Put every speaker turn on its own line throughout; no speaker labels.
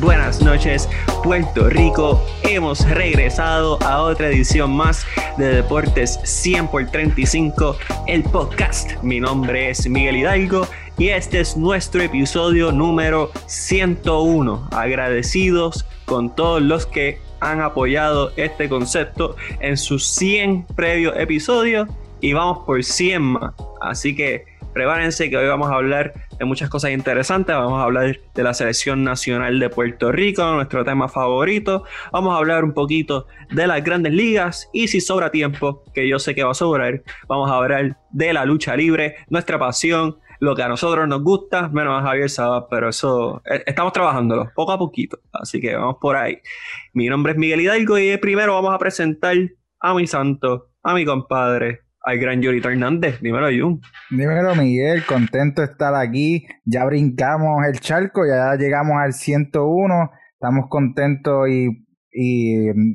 Buenas noches, Puerto Rico. Hemos regresado a otra edición más de Deportes 100 por 35, el podcast. Mi nombre es Miguel Hidalgo y este es nuestro episodio número 101. Agradecidos con todos los que han apoyado este concepto en sus 100 previos episodios y vamos por 100 más. Así que prepárense que hoy vamos a hablar de muchas cosas interesantes. Vamos a hablar de la selección nacional de Puerto Rico, nuestro tema favorito. Vamos a hablar un poquito de las grandes ligas y si sobra tiempo, que yo sé que va a sobrar, vamos a hablar de la lucha libre, nuestra pasión, lo que a nosotros nos gusta, menos a Javier pero eso eh, estamos trabajándolo poco a poquito, así que vamos por ahí. Mi nombre es Miguel Hidalgo y primero vamos a presentar a mi santo, a mi compadre, al gran Yorito Hernández. Dímelo, Jun.
Dímelo, Miguel. Contento de estar aquí. Ya brincamos el charco, ya llegamos al 101. Estamos contentos y,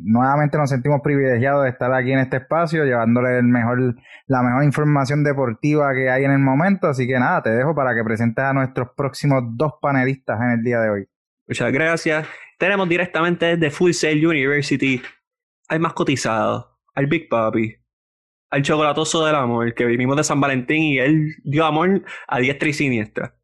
nuevamente nos sentimos privilegiados de estar aquí en este espacio, llevándole el mejor, la mejor información deportiva que hay en el momento. Así que nada, te dejo para que presentes a nuestros próximos dos panelistas en el día de hoy.
Muchas gracias. Tenemos directamente desde Full Sail University al más cotizado, al Big Papi, al chocolatoso del amor, que vivimos de San Valentín y él dio amor a diestra y siniestra.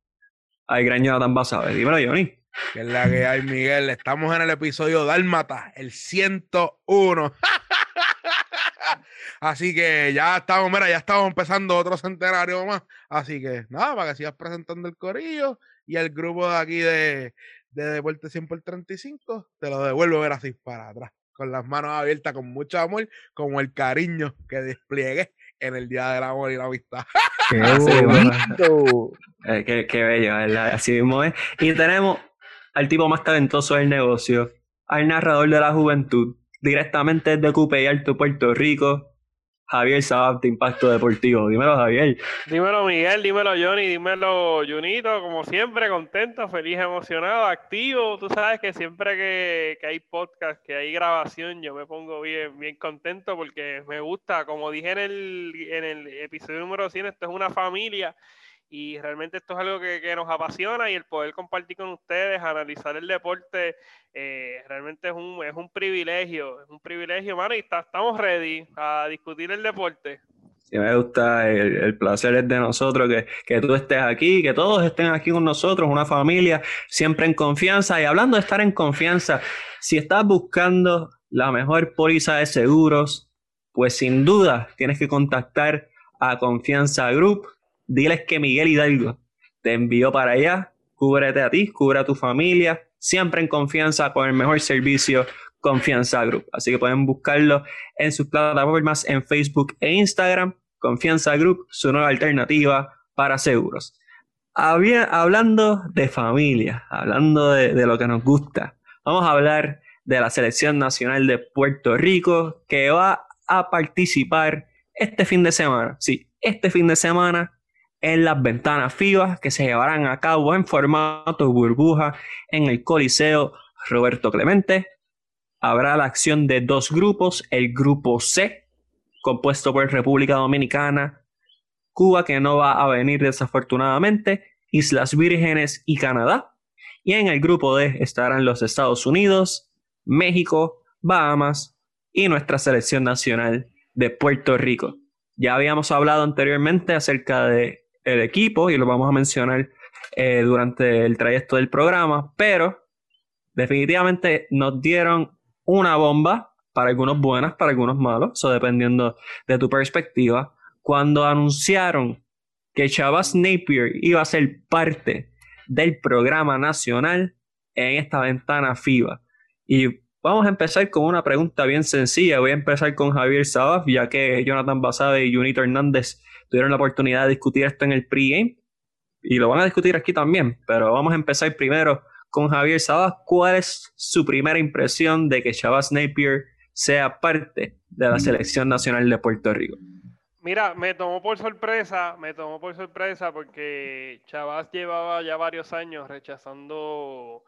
Al gran Jonathan Basabe. Dímelo, Johnny.
Que es la que hay, Miguel. Estamos en el episodio Dálmata, el 101. Así que ya estamos, mira, ya estamos empezando otro centenario más. Así que nada, para que sigas presentando el corillo y el grupo de aquí de, de Deporte 100 por 35, te lo devuelvo ver así para atrás con las manos abiertas, con mucho amor, como el cariño que despliegué en el Día del Amor y la Amistad.
¡Qué bonito! Eh, qué, bello, ¿verdad? Así mismo es. Y tenemos al tipo más talentoso del negocio, al narrador de la juventud, directamente desde Cupe y Alto, Puerto Rico, Javier Sabab de Impacto Deportivo. Dímelo, Javier.
Dímelo, Miguel. Dímelo, Johnny. Dímelo, Junito. Como siempre, contento, feliz, emocionado, activo. Tú sabes que siempre que, hay podcast, que hay grabación, yo me pongo bien, bien contento porque me gusta. Como dije en el, en el episodio número 100, esto es una familia y realmente esto es algo que, nos apasiona y el poder compartir con ustedes, analizar el deporte, eh, realmente es un, es un privilegio, es un privilegio, mano, y estamos ready a discutir el deporte.
Sí, me gusta, el, placer es de nosotros, que, que, tú estés aquí, que todos estén aquí con nosotros, una familia, siempre en confianza. Y hablando de estar en confianza, si estás buscando la mejor póliza de seguros, pues sin duda tienes que contactar a Confianza Group diles que Miguel Hidalgo te envió para allá, cúbrete a ti, cubre a tu familia, siempre en confianza con el mejor servicio Confianza Group. Así que pueden buscarlo en sus plataformas en Facebook e Instagram. Confianza Group, su nueva alternativa para seguros. hablando de familia, hablando de lo que nos gusta, vamos a hablar de la Selección Nacional de Puerto Rico que va a participar este fin de semana. Sí, este fin de semana en las ventanas FIBA que se llevarán a cabo en formato burbuja en el Coliseo Roberto Clemente. Habrá la acción de dos grupos, el grupo C, compuesto por República Dominicana, Cuba, que no va a venir desafortunadamente, Islas Vírgenes y Canadá. Y en el grupo D estarán los Estados Unidos, México, Bahamas y nuestra selección nacional de Puerto Rico. Ya habíamos hablado anteriormente acerca de el equipo y lo vamos a mencionar eh, durante el trayecto del programa, pero definitivamente nos dieron una bomba, para algunos buenas, para algunos malos, eso dependiendo de tu perspectiva, cuando anunciaron que Chavas Napier iba a ser parte del programa nacional en esta ventana FIBA. Y vamos a empezar con una pregunta bien sencilla. Voy a empezar con Javier Sabaf, ya que Jonathan Basabe y Junito Hernández tuvieron la oportunidad de discutir esto en el pregame y lo van a discutir aquí también, pero vamos a empezar primero con Javier Sabas. ¿Cuál es su primera impresión de que Chavas Napier sea parte de la selección nacional de Puerto Rico?
Mira, me tomó por sorpresa, me tomó por sorpresa porque Chavas llevaba ya varios años rechazando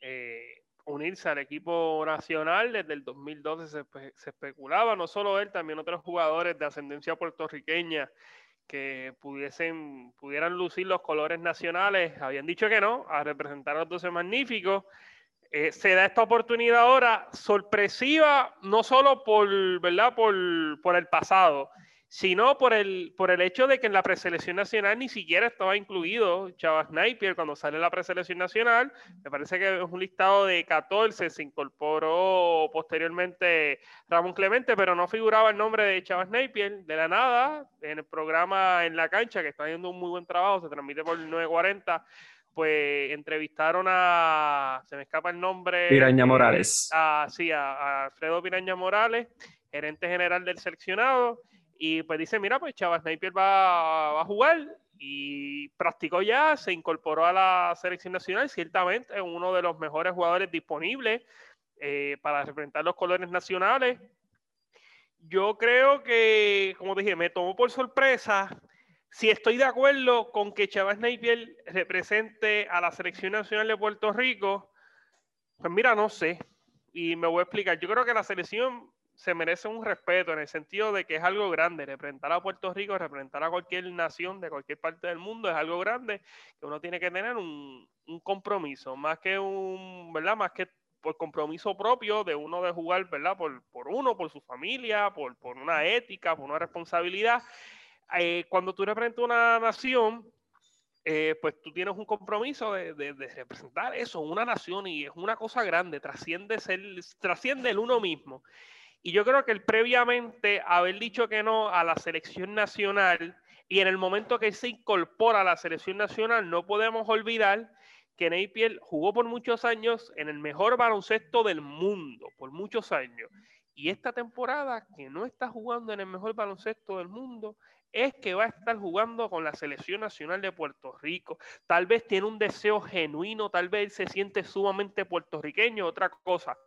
eh, unirse al equipo nacional. Desde el 2012 se, especulaba, no solo él, también otros jugadores de ascendencia puertorriqueña que pudiesen, pudieran lucir los colores nacionales. Habían dicho que no, a representar a los 12 magníficos. Eh, se da esta oportunidad ahora sorpresiva, no solo por, ¿verdad? Por, por el pasado, sino por el, por el hecho de que en la preselección nacional ni siquiera estaba incluido Chavas Napier cuando sale la preselección nacional. Me parece que es un listado de 14, se incorporó posteriormente Ramón Clemente, pero no figuraba el nombre de Chavas Napier de la nada en el programa En la cancha, que está haciendo un muy buen trabajo, se transmite por el 940 pues entrevistaron a, se me escapa el nombre.
Piraña Morales.
A, sí, a, a Alfredo Piraña Morales, gerente general del seleccionado, y pues dice, mira, pues Chava Sniper va, a jugar y practicó ya, se incorporó a la selección nacional, ciertamente es uno de los mejores jugadores disponibles eh, para representar los colores nacionales. Yo creo que, como dije, me tomó por sorpresa. Si estoy de acuerdo con que Chava Sniper represente a la selección nacional de Puerto Rico, pues mira, no sé. Y me voy a explicar. Yo creo que la selección se merece un respeto en el sentido de que es algo grande. Representar a Puerto Rico, representar a cualquier nación de cualquier parte del mundo es algo grande que uno tiene que tener un, compromiso, más que un, ¿verdad? Más que por compromiso propio de uno de jugar, ¿verdad? Por, por uno, por su familia, por, por una ética, por una responsabilidad. Eh, cuando tú representas una nación, eh, pues tú tienes un compromiso de, de, representar eso, una nación, y es una cosa grande, trasciende, ser, trasciende el uno mismo. Y yo creo que el previamente haber dicho que no a la selección nacional y en el momento que se incorpora a la selección nacional, no podemos olvidar que Napier jugó por muchos años en el mejor baloncesto del mundo, por muchos años. Y esta temporada, que no está jugando en el mejor baloncesto del mundo, es que va a estar jugando con la selección nacional de Puerto Rico. Tal vez tiene un deseo genuino, tal vez se siente sumamente puertorriqueño, otra cosa.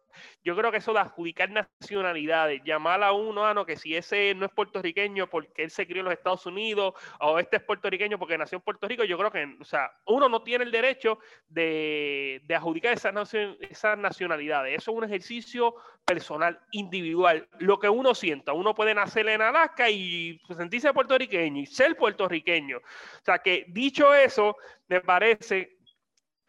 Yo creo que eso de adjudicar nacionalidades, llamar a uno, ah, no, que si ese no es puertorriqueño porque él se crió en los Estados Unidos, o este es puertorriqueño porque nació en Puerto Rico, yo creo que, o sea, uno no tiene el derecho de, adjudicar esas, esas nacionalidades. Eso es un ejercicio personal, individual. Lo que uno sienta, uno puede nacer en Alaska y sentirse puertorriqueño y ser puertorriqueño. O sea, que dicho eso, me parece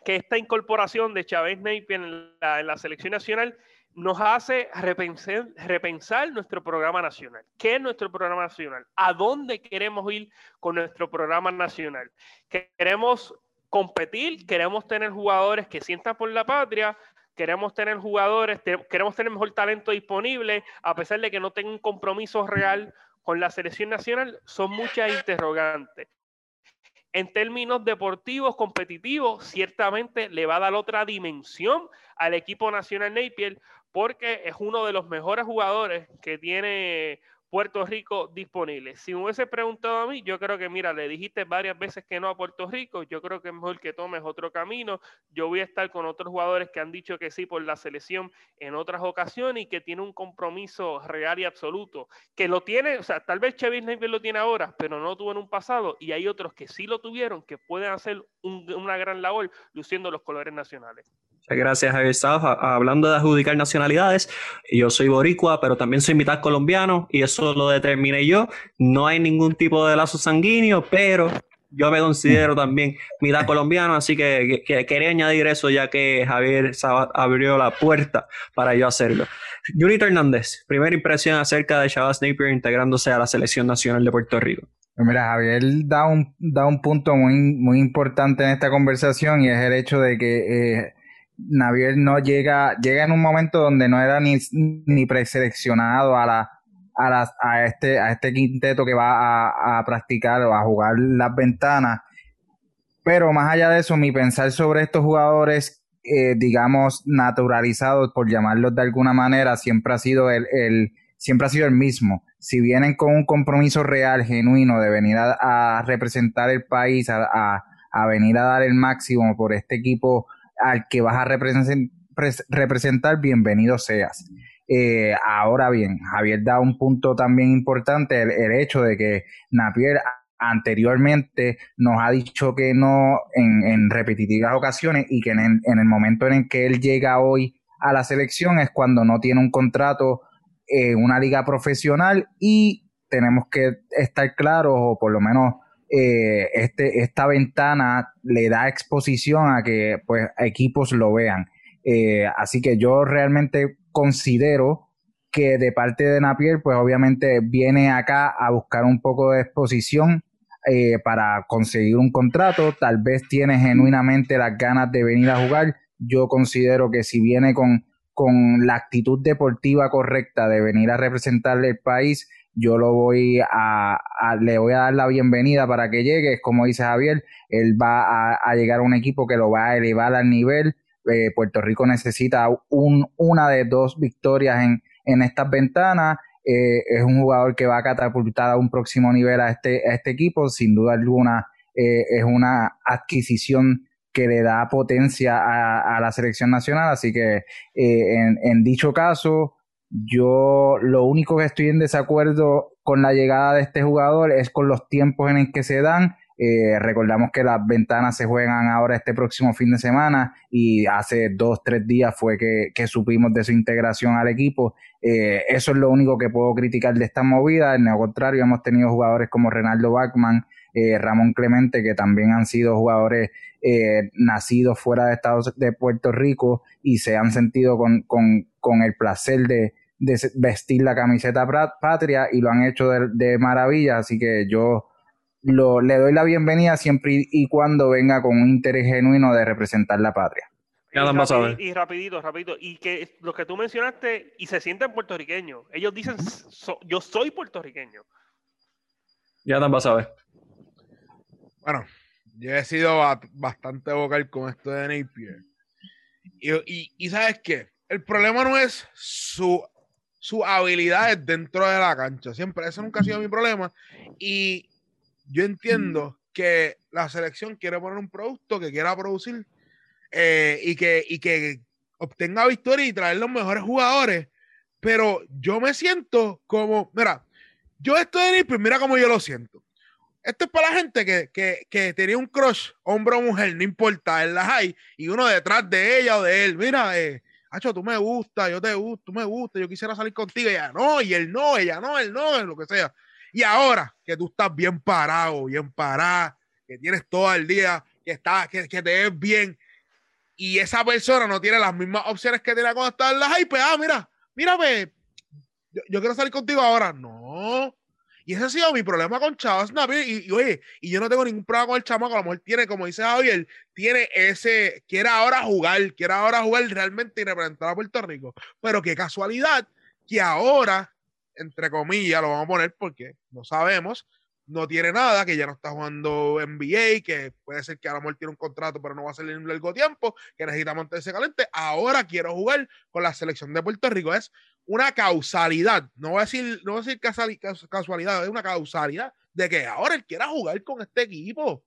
que esta incorporación de Chávez Napier en la, selección nacional nos hace repensar, repensar, nuestro programa nacional. ¿Qué es nuestro programa nacional? ¿A dónde queremos ir con nuestro programa nacional? ¿Queremos competir? ¿Queremos tener jugadores que sientan por la patria? ¿Queremos tener jugadores? ¿Queremos tener mejor talento disponible a pesar de que no tenga un compromiso real con la selección nacional? Son muchas interrogantes en términos deportivos, competitivos, ciertamente le va a dar otra dimensión al equipo nacional Napier porque es uno de los mejores jugadores que tiene Puerto Rico disponible. Si me hubiese preguntado a mí, yo creo que, mira, le dijiste varias veces que no a Puerto Rico, yo creo que es mejor que tomes otro camino. Yo voy a estar con otros jugadores que han dicho que sí por la selección en otras ocasiones y que tiene un compromiso real y absoluto, que lo tiene, o sea, tal vez Chevy Napier lo tiene ahora, pero no lo tuvo en un pasado, y hay otros que sí lo tuvieron, que pueden hacer una gran labor luciendo los colores nacionales.
Gracias, Javier Hablando de adjudicar nacionalidades, yo soy boricua, pero también soy mitad colombiano y eso lo determiné yo. No hay ningún tipo de lazo sanguíneo, pero yo me considero también mitad colombiano, así que, quería añadir eso ya que Javier abrió la puerta para yo hacerlo. Junito Hernández, primera impresión acerca de Shabazz Napier integrándose a la selección nacional de Puerto Rico.
Pues mira, Javier da un, da un punto muy, muy importante en esta conversación y es el hecho de que eh, Navier no llega, llega en un momento donde no era ni, ni preseleccionado a la, a, a este, a este quinteto que va a, a practicar o a jugar las ventanas. Pero más allá de eso, mi pensar sobre estos jugadores, eh, digamos, naturalizados, por llamarlos de alguna manera, siempre ha sido el, el, siempre ha sido el mismo. Si vienen con un compromiso real, genuino, de venir a, representar el país, a, a venir a dar el máximo por este equipo al que vas a representar, bienvenido seas. Eh, ahora bien, Javier da un punto también importante, el, hecho de que Napier anteriormente nos ha dicho que no en, repetitivas ocasiones y que en el, momento en el que él llega hoy a la selección es cuando no tiene un contrato en una liga profesional y tenemos que estar claros o por lo menos eh, este, esta ventana le da exposición a que pues equipos lo vean. Eh, así que yo realmente considero que de parte de Napier, pues obviamente viene acá a buscar un poco de exposición eh, para conseguir un contrato. Tal vez tiene genuinamente las ganas de venir a jugar. Yo considero que si viene con, con la actitud deportiva correcta de venir a representarle el país, yo lo voy a, le voy a dar la bienvenida para que llegue, como dice Javier, él va a, llegar a un equipo que lo va a elevar al nivel. Eh, Puerto Rico necesita un, una de dos victorias en, en estas ventanas. Eh, es un jugador que va a catapultar a un próximo nivel a este, a este equipo. Sin duda alguna, eh, es una adquisición que le da potencia a, la selección nacional. Así que en, en dicho caso, yo lo único que estoy en desacuerdo con la llegada de este jugador es con los tiempos en el que se dan. Eh, recordamos que las ventanas se juegan ahora este próximo fin de semana y hace dos, tres días fue que, supimos de su integración al equipo. Eh, eso es lo único que puedo criticar de esta movida. En lo contrario, hemos tenido jugadores como Renaldo Bachman, eh, Ramón Clemente, que también han sido jugadores nacidos fuera de Estados de Puerto Rico y se han sentido con, con el placer de, de vestir la camiseta patria y lo han hecho de, maravilla, así que yo lo, le doy la bienvenida siempre y, cuando venga con un interés genuino de representar la patria.
Y, rapidito, rapidito, y que lo que tú mencionaste, y se sienten puertorriqueños, ellos dicen, yo soy puertorriqueño.
Ya tan vas a ver.
Bueno, yo he sido bastante vocal con esto de Napier. Y, y, sabes qué, el problema no es su sus habilidades dentro de la cancha. Siempre, eso nunca ha sido mi problema. Y yo entiendo que la selección quiere poner un producto que quiera producir eh, y, que, y que obtenga victoria y traer los mejores jugadores. Pero yo me siento como, mira, yo estoy en pues mira cómo yo lo siento. Esto es para la gente que, que, que, tenía un crush, hombre o mujer, no importa, en la hay, y uno detrás de ella o de él. Mira, eh, Hacho, tú me gusta, yo te gusto, tú me gusta, yo quisiera salir contigo, ella no, y él no, ella no, él no, lo que sea. Y ahora que tú estás bien parado, bien parado, que tienes todo el día, que, está, que, que te ves bien, y esa persona no tiene las mismas opciones que tenía cuando estaba en la hype, ah, mira, yo, yo quiero salir contigo ahora. No, y ese ha sido mi problema con Chávez Napier. Y, oye, y yo no tengo ningún problema con el chamaco. A lo mejor tiene, como dice Javier, tiene ese, quiere ahora jugar, quiere ahora jugar realmente y representar a Puerto Rico. Pero qué casualidad que ahora, entre comillas, lo vamos a poner porque no sabemos, no tiene nada, que ya no está jugando NBA, que puede ser que a lo mejor tiene un contrato, pero no va a salir en largo tiempo, que necesita mantenerse caliente. Ahora quiero jugar con la selección de Puerto Rico. Es una causalidad, no voy a decir, no voy a decir casualidad, es una causalidad de que ahora él quiera jugar con este equipo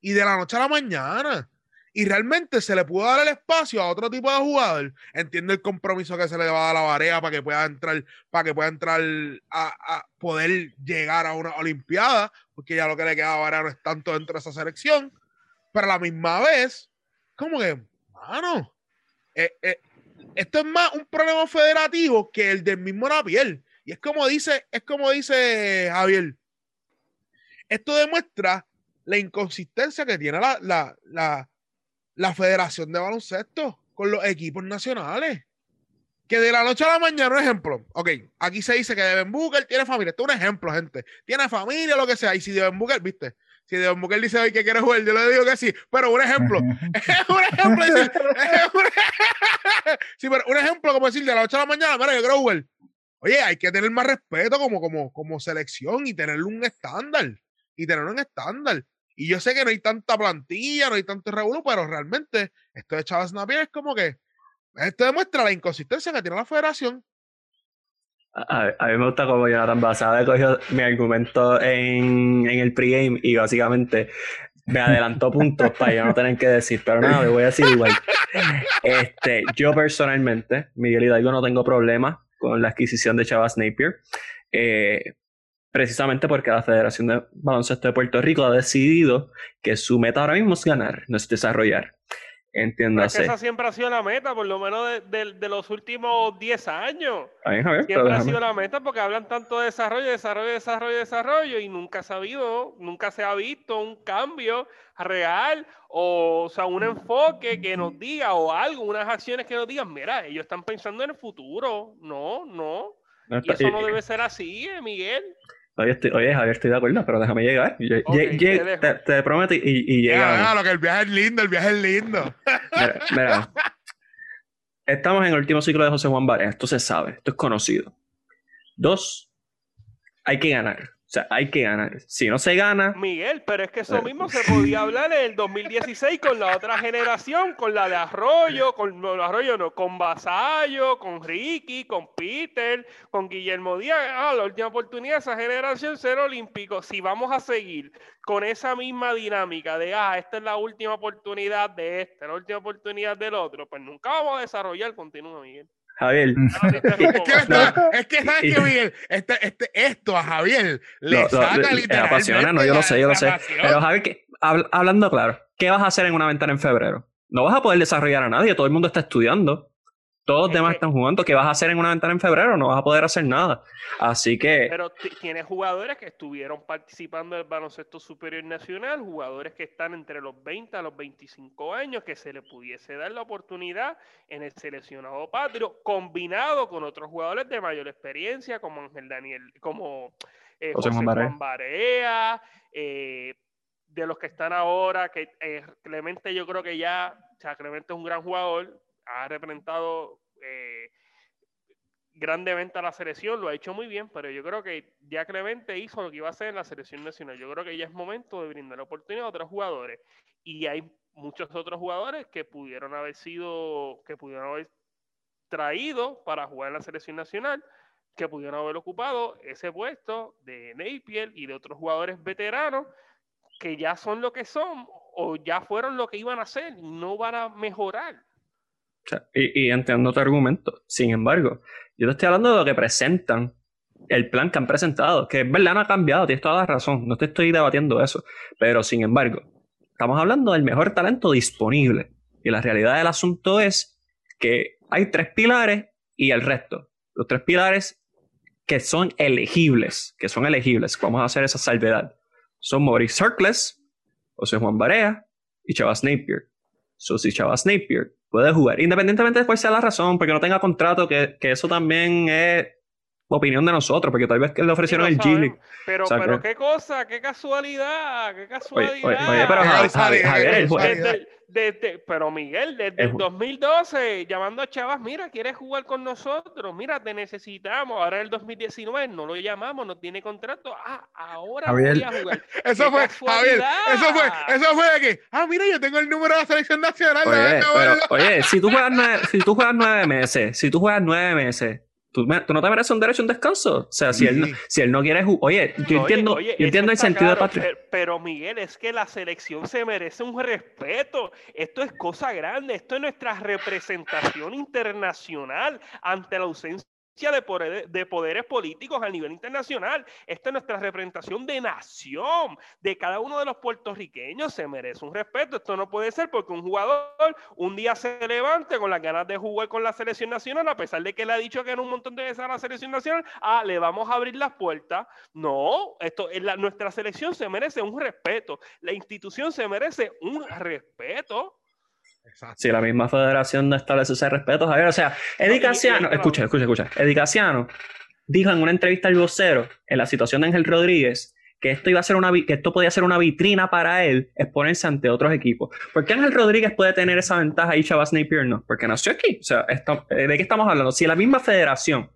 y de la noche a la mañana. Y realmente se le pudo dar el espacio a otro tipo de jugador. Entiende el compromiso que se le va a dar a la Varea para que pueda entrar, para que pueda entrar a, poder llegar a una Olimpiada, porque ya lo que le queda a Varea no es tanto dentro de esa selección. Pero a la misma vez, como que, mano, eh, eh, esto es más un problema federativo que el del mismo Napier. Y es como dice, es como dice Javier. Esto demuestra la inconsistencia que tiene la, la, Federación de Baloncesto con los equipos nacionales. Que de la noche a la mañana, un ejemplo. Ok, aquí se dice que Devin Booker tiene familia. Esto es un ejemplo, gente. Tiene familia, lo que sea. Y si Devin Booker, viste, si Don Booker dice hoy que quiere jugar, yo le digo que sí. Pero un ejemplo, un ejemplo, sí, pero un ejemplo como decir de la noche a la mañana, mira, yo quiero jugar. Oye, hay que tener más respeto como, como, como selección y tener un estándar. Y tener un estándar. Y yo sé que no hay tanta plantilla, no hay tanto revuelo, pero realmente esto de Chávez Napier es como que esto demuestra la inconsistencia que tiene la federación.
A, mí me gusta como Jonathan Basada cogió mi argumento en, en el pregame y básicamente me adelantó puntos para yo no tener que decir, pero nada, le voy a decir igual. Este, yo personalmente, Miguel Hidalgo, no tengo problema con la adquisición de Chavas Napier, eh, precisamente porque la Federación de Baloncesto de Puerto Rico ha decidido que su meta ahora mismo es ganar, no es desarrollar. Entiéndase.
esa siempre ha sido la meta, por lo menos de, de- de los últimos 10 años. Siempre ha sido la meta porque hablan tanto de desarrollo, desarrollo, desarrollo, desarrollo y nunca se ha habido, nunca se ha visto un cambio real o, o sea, un enfoque que nos diga o algo, unas acciones que nos digan, mira, ellos están pensando en el futuro. No, no.
no
Y eso
y-
no debe ser así, eh, Miguel.
Oye, estoy, oye, Javier, estoy de acuerdo, pero déjame llegar. Lle- lle-
te dejo.
te, te prometo y, y
Ya,
llegamos.
déjalo, que el viaje es lindo, el viaje es lindo.
Mira, mira. Estamos en el último ciclo de José Juan Barea. Esto se sabe, esto es conocido. Dos, hay que ganar. O sea, hay que ganar. Si no se gana,
Miguel, pero es que eso
Eh.
mismo se podía hablar en el 2016 con la otra generación, con la de Arroyo, con no, Arroyo no, con Vasallo, con Ricky, con Peter, con Guillermo Díaz. Ah, la última oportunidad de esa generación ser olímpico. Si vamos a seguir con esa misma dinámica de, ah, esta es la última oportunidad de este, la última oportunidad del otro, pues nunca vamos a desarrollar. Continúa, Miguel.
Javier,
Ah, te interrumpo,
Es que, es que ¿sabes qué, Miguel? Este, este, esto a Javier le
lo-
saca
le
literalmente
apasiona, no, yo lo sé, yo lo sé. Pero Javier, que- habl- hablando claro, ¿qué vas a hacer en una ventana en febrero? No vas a poder desarrollar a nadie, todo el mundo está estudiando. Todos los demás están jugando. ¿Qué vas a hacer en una ventana en febrero? No vas a poder hacer nada. Así que,
Pero ti- tiene jugadores que estuvieron participando del baloncesto superior nacional, jugadores que están entre los 20 a los 25 años, que se le pudiese dar la oportunidad en el seleccionado patrio, combinado con otros jugadores de mayor experiencia, como Ángel Daniel, como eh,
José
José
Juan. Barea,
eh, de los que están ahora, que eh, Clemente yo creo que ya, o sea, Clemente es un gran jugador, ha representado eh, grandemente a la selección, lo ha hecho muy bien, pero yo creo que ya Clemente hizo lo que iba a hacer en la selección nacional. Yo creo que ya es momento de brindar oportunidad a otros jugadores. Y hay muchos otros jugadores que pudieron haber sido, que pudieron haber traído para jugar en la selección nacional, que pudieron haber ocupado ese puesto de Napier y de otros jugadores veteranos que ya son lo que son o ya fueron lo que iban a hacer y no van a mejorar.
Y, y entiendo tu argumento. Sin embargo, yo te estoy hablando de lo que presentan, el plan que han presentado, que es verdad no ha cambiado, tienes toda la razón, no te estoy debatiendo eso. Pero sin embargo, estamos hablando del mejor talento disponible. Y la realidad del asunto es que hay tres pilares y el resto. Los tres pilares que son elegibles, que son elegibles, vamos a hacer esa salvedad, son Maurice Harkless, José Juan Barea y Chavas Napier. So, si Chavas Napier puede jugar, independientemente de cuál sea la razón, porque no tenga contrato, que, que eso también es opinión de nosotros, porque tal vez que le ofrecieron
Sí,
el
lo
G League.
sabemos. Pero,
O sea,
pero
que-
qué cosa, qué casualidad, qué casualidad.
oye, oye, pero Javi- Javier, el jue-
casualidad.
Desde- desde- pero Miguel, desde
El
el
ju-
2012, llamando a Chavas, mira, ¿quieres jugar con nosotros? Mira, te necesitamos. Ahora en el 2019 no lo llamamos, no tiene contrato. Ah, ahora
Javier.
voy a jugar.
Eso
¡Qué
fue, Javier, eso fue, eso fue de que, ah, mira, yo tengo el número de la selección nacional.
Oye, pero, oye, si tú juegas nueve, si tú juegas nueve meses, si tú juegas nueve meses, ¿tú, no te mereces un derecho a un descanso. O sea, si él, no- si él no quiere jugar, oye, yo
Oye,
entiendo,
oye,
yo entiendo el sentido de
claro,
patria.
Pero, pero, Miguel, es que la selección se merece un respeto. Esto es cosa grande. Esto es nuestra representación internacional ante la ausencia de poderes, de poderes políticos a nivel internacional. Esta es nuestra representación de nación, de cada uno de los puertorriqueños. Se merece un respeto. Esto no puede ser porque un jugador un día se levante con las ganas de jugar con la selección nacional, a pesar de que le ha dicho que en un montón de veces a la selección nacional, ah, le vamos a abrir las puertas. No, esto, es la- nuestra selección se merece un respeto. La institución se merece un respeto.
Exacto.
Si la misma federación no establece ese respeto, Javier. O sea, Eddie Casiano, escucha, escucha, escucha. Eddie Casiano dijo en una entrevista al vocero, en la situación de Ángel Rodríguez, que esto iba a ser una que esto podía ser una vitrina para él exponerse ante otros equipos. ¿Por qué Ángel Rodríguez puede tener esa ventaja y Chavas Napier no? Porque nació aquí. O sea, ¿de qué estamos hablando? Si la misma federación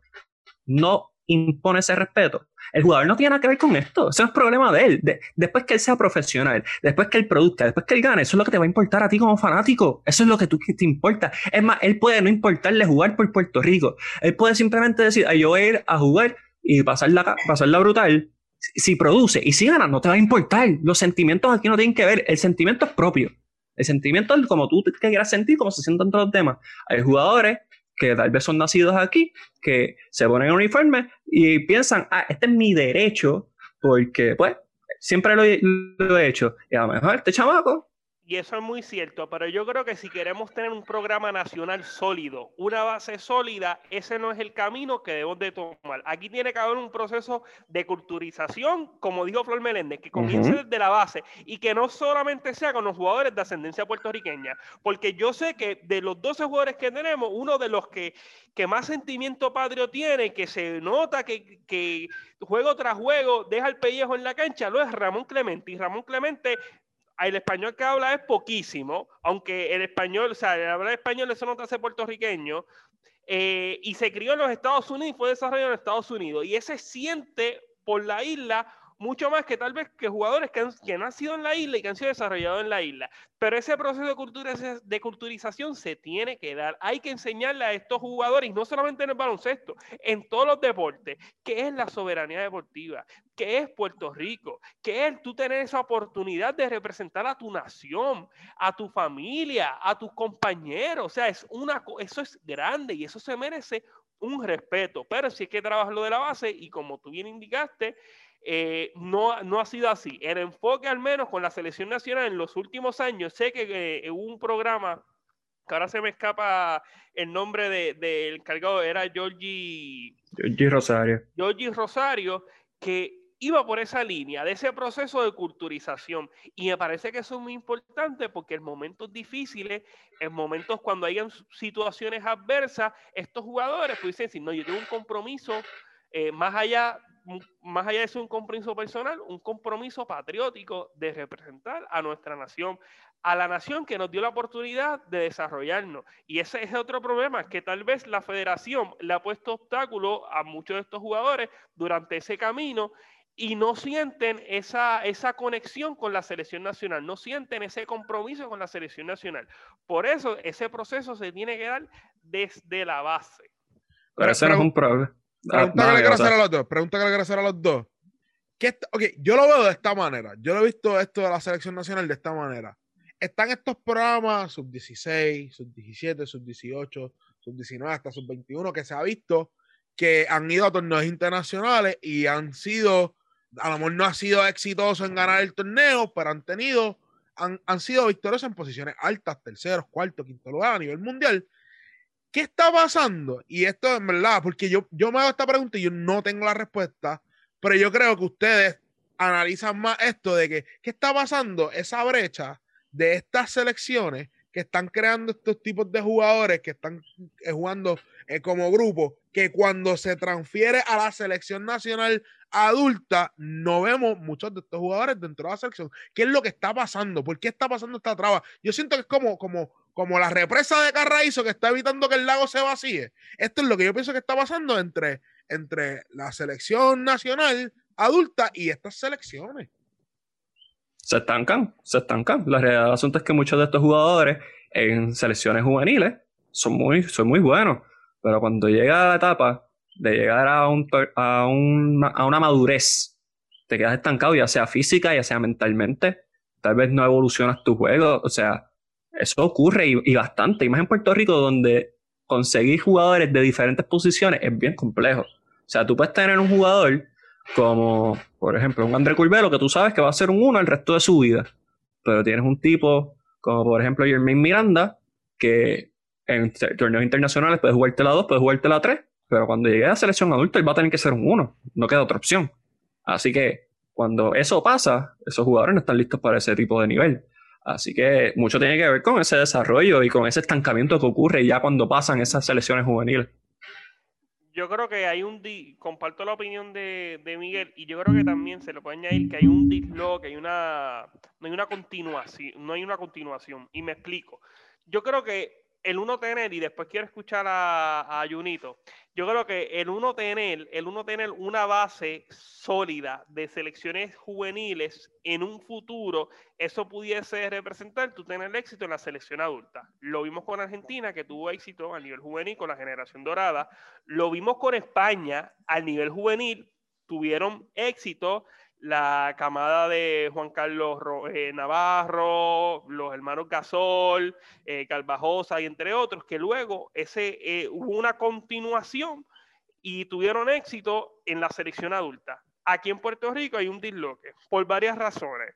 no impone ese respeto, el jugador no tiene nada que ver con esto. Ese no es problema de él. De- después que él sea profesional, después que él produzca, después que él gane, eso es lo que te va a importar a ti como fanático. Eso es lo que tú te importa. Es más, él puede no importarle jugar por Puerto Rico. Él puede simplemente decir, "Ay, yo voy a ir a jugar y pasarla, pasarla brutal. Si, si produce y si gana, no te va a importar. Los sentimientos aquí no tienen que ver. El sentimiento es propio. El sentimiento es como tú te quieras sentir, como se sientan todos los demás. Hay jugadores que tal vez son nacidos aquí, que se ponen en uniforme y piensan, ah, este es mi derecho, porque pues siempre lo he, lo he hecho. Y a lo mejor este chamaco
y eso es muy cierto, pero yo creo que si queremos tener un programa nacional sólido, una base sólida, ese no es el camino que debemos de tomar. Aquí tiene que haber un proceso de culturización, como dijo Flor Meléndez, que comience desde la base y que no solamente sea con los jugadores de ascendencia puertorriqueña, porque yo sé que de los 12 jugadores que tenemos, uno de los que, que más sentimiento patrio tiene, que se nota que, que juego tras juego deja el pellejo en la cancha, lo es Ramón Clemente. Y Ramón Clemente el español que habla es poquísimo, aunque el español, o sea, el hablar español eso no te hace puertorriqueño, eh, y se crió en los Estados Unidos y fue desarrollado en Estados Unidos. Y ese siente por la isla mucho más que tal vez que jugadores que han, que nacido en la isla y que han sido desarrollados en la isla. Pero ese proceso de, cultura, de culturización se tiene que dar. Hay que enseñarle a estos jugadores, y no solamente en el baloncesto, en todos los deportes, qué es la soberanía deportiva, qué es Puerto Rico, qué es tú tener esa oportunidad de representar a tu nación, a tu familia, a tus compañeros. O sea, es una, eso es grande y eso se merece un respeto. Pero si hay que trabajarlo de la base y como tú bien indicaste, eh, no, no ha sido así. El enfoque, al menos con la selección nacional en los últimos años, sé que eh, hubo un programa, que ahora se me escapa el nombre del de, encargado, era Georgie,
Georgie Rosario.
Georgie Rosario, que iba por esa línea de ese proceso de culturización. Y me parece que eso es muy importante porque en momentos difíciles, en momentos cuando hayan situaciones adversas, estos jugadores pues dicen, no, yo tengo un compromiso eh, más allá más allá de ser un compromiso personal, un compromiso patriótico de representar a nuestra nación, a la nación que nos dio la oportunidad de desarrollarnos. Y ese es otro problema, que tal vez la federación le ha puesto obstáculo a muchos de estos jugadores durante ese camino y no sienten esa, esa conexión con la selección nacional, no sienten ese compromiso con la selección nacional. Por eso ese proceso se tiene que dar desde la base.
Pero eso no es un problema.
Pregunta que le quiero hacer a los dos. Pregunta que le quiero hacer a los dos. ¿Qué ok, yo lo veo de esta manera. Yo lo he visto esto de la selección nacional de esta manera. Están estos programas sub 16, sub 17, sub 18, sub 19, hasta sub 21 que se ha visto que han ido a torneos internacionales y han sido, a lo mejor no ha sido exitoso en ganar el torneo, pero han tenido, han, han sido victoriosos en posiciones altas, terceros, cuarto, quinto lugar a nivel mundial ¿Qué está pasando? Y esto es verdad, porque yo, yo me hago esta pregunta y yo no tengo la respuesta, pero yo creo que ustedes analizan más esto de que, ¿qué está pasando? Esa brecha de estas selecciones que están creando estos tipos de jugadores que están eh, jugando eh, como grupo, que cuando se transfiere a la selección nacional adulta, no vemos muchos de estos jugadores dentro de la selección. ¿Qué es lo que está pasando? ¿Por qué está pasando esta traba? Yo siento que es como, como, como la represa de Carraízo que está evitando que el lago se vacíe. Esto es lo que yo pienso que está pasando entre, entre la selección nacional adulta y estas selecciones.
Se estancan, se estancan. La realidad del asunto es que muchos de estos jugadores en selecciones juveniles son muy, son muy buenos, pero cuando llega la etapa de llegar a, un, a, a una madurez, te quedas estancado, ya sea física, ya sea mentalmente, tal vez no evolucionas tu juego, o sea, eso ocurre y, bastante, y más en Puerto Rico, donde conseguir jugadores de diferentes posiciones es bien complejo. O sea, tú puedes tener un jugador como, por ejemplo, un André Curvelo, que tú sabes que va a ser un uno el resto de su vida, pero tienes un tipo como, por ejemplo, Jermaine Miranda, que en torneos internacionales puede jugarte la 2, puede jugarte la 3, pero cuando llegue a la selección adulta, él va a tener que ser un 1, no queda otra opción. Así que cuando eso pasa, esos jugadores no están listos para ese tipo de nivel. Así que mucho tiene que ver con ese desarrollo y con ese estancamiento que ocurre ya cuando pasan esas selecciones juveniles.
Yo creo que hay un comparto la opinión de, Miguel y yo creo que también se le puede añadir que hay un disloque, hay una no hay una continuación, no hay una continuación y me explico. Yo creo que el uno tener, y después quiero escuchar a, a Junito, yo creo que el uno tener, el uno tener una base sólida de selecciones juveniles en un futuro, eso pudiese representar tú tener éxito en la selección adulta. Lo vimos con Argentina, que tuvo éxito a nivel juvenil con la generación dorada. Lo vimos con España, al nivel juvenil, tuvieron éxito la camada de Juan Carlos eh, Navarro, los hermanos Gasol, eh, Calvajosa y entre otros, que luego ese, eh, hubo una continuación y tuvieron éxito en la selección adulta. Aquí en Puerto Rico hay un disloque por varias razones.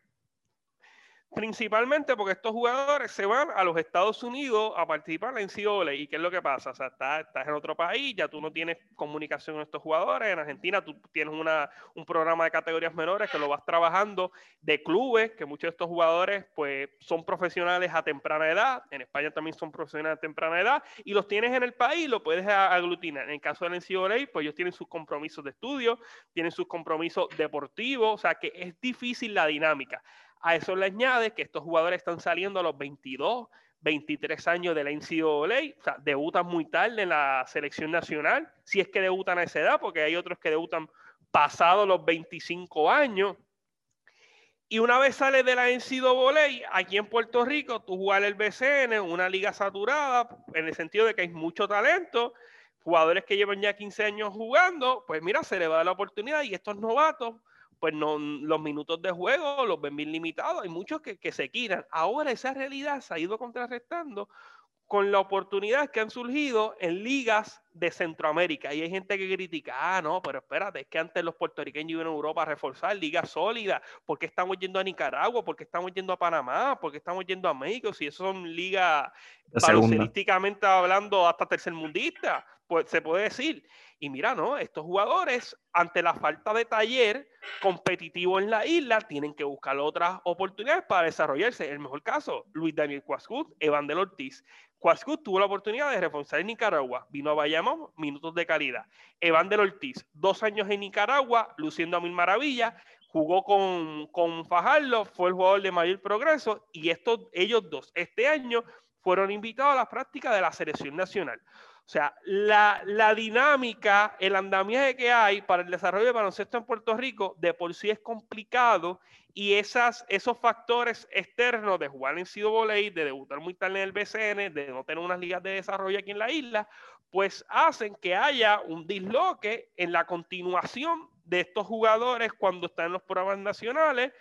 Principalmente porque estos jugadores se van a los Estados Unidos a participar en NCAA. ¿Y qué es lo que pasa? O sea, estás, estás, en otro país, ya tú no tienes comunicación con estos jugadores. En Argentina tú tienes una, un programa de categorías menores que lo vas trabajando de clubes, que muchos de estos jugadores pues son profesionales a temprana edad. En España también son profesionales a temprana edad. Y los tienes en el país, lo puedes aglutinar. En el caso del NCAA, pues ellos tienen sus compromisos de estudio, tienen sus compromisos deportivos. O sea, que es difícil la dinámica. A eso le añade que estos jugadores están saliendo a los 22, 23 años de la NCAA, o sea, debutan muy tarde en la selección nacional, si es que debutan a esa edad, porque hay otros que debutan pasados los 25 años. Y una vez sales de la NCAA, aquí en Puerto Rico, tú jugar el BCN, una liga saturada, en el sentido de que hay mucho talento, jugadores que llevan ya 15 años jugando, pues mira, se le va a dar la oportunidad y estos novatos pues no, los minutos de juego los ven bien limitados. Hay muchos que, que se quitan. Ahora esa realidad se ha ido contrarrestando con la oportunidad que han surgido en ligas de Centroamérica. Y hay gente que critica, ah, no, pero espérate, es que antes los puertorriqueños iban a Europa a reforzar ligas sólidas. ¿Por qué estamos yendo a Nicaragua? ¿Por qué estamos yendo a Panamá? ¿Por qué estamos yendo a México? Si eso son ligas, baloncelísticamente hablando, hasta tercermundistas, pues se puede decir. Y mira, no, estos jugadores, ante la falta de taller competitivo en la isla, tienen que buscar otras oportunidades para desarrollarse. El mejor caso, Luis Daniel Cuascut, Evander Ortiz. Cuascut tuvo la oportunidad de reforzar en Nicaragua, vino a Bayamón, minutos de calidad. Evander Ortiz, dos años en Nicaragua, luciendo a mil maravillas, jugó con, con Fajardo, fue el jugador de mayor progreso y estos, ellos dos este año fueron invitados a la práctica de la selección nacional. O sea, la, la, dinámica, el andamiaje que hay para el desarrollo de baloncesto en Puerto Rico de por sí es complicado y esas, esos factores externos de jugar en Voley, de debutar muy tarde en el BCN, de no tener unas ligas de desarrollo aquí en la isla, pues hacen que haya un disloque en la continuación de estos jugadores cuando están en los programas nacionales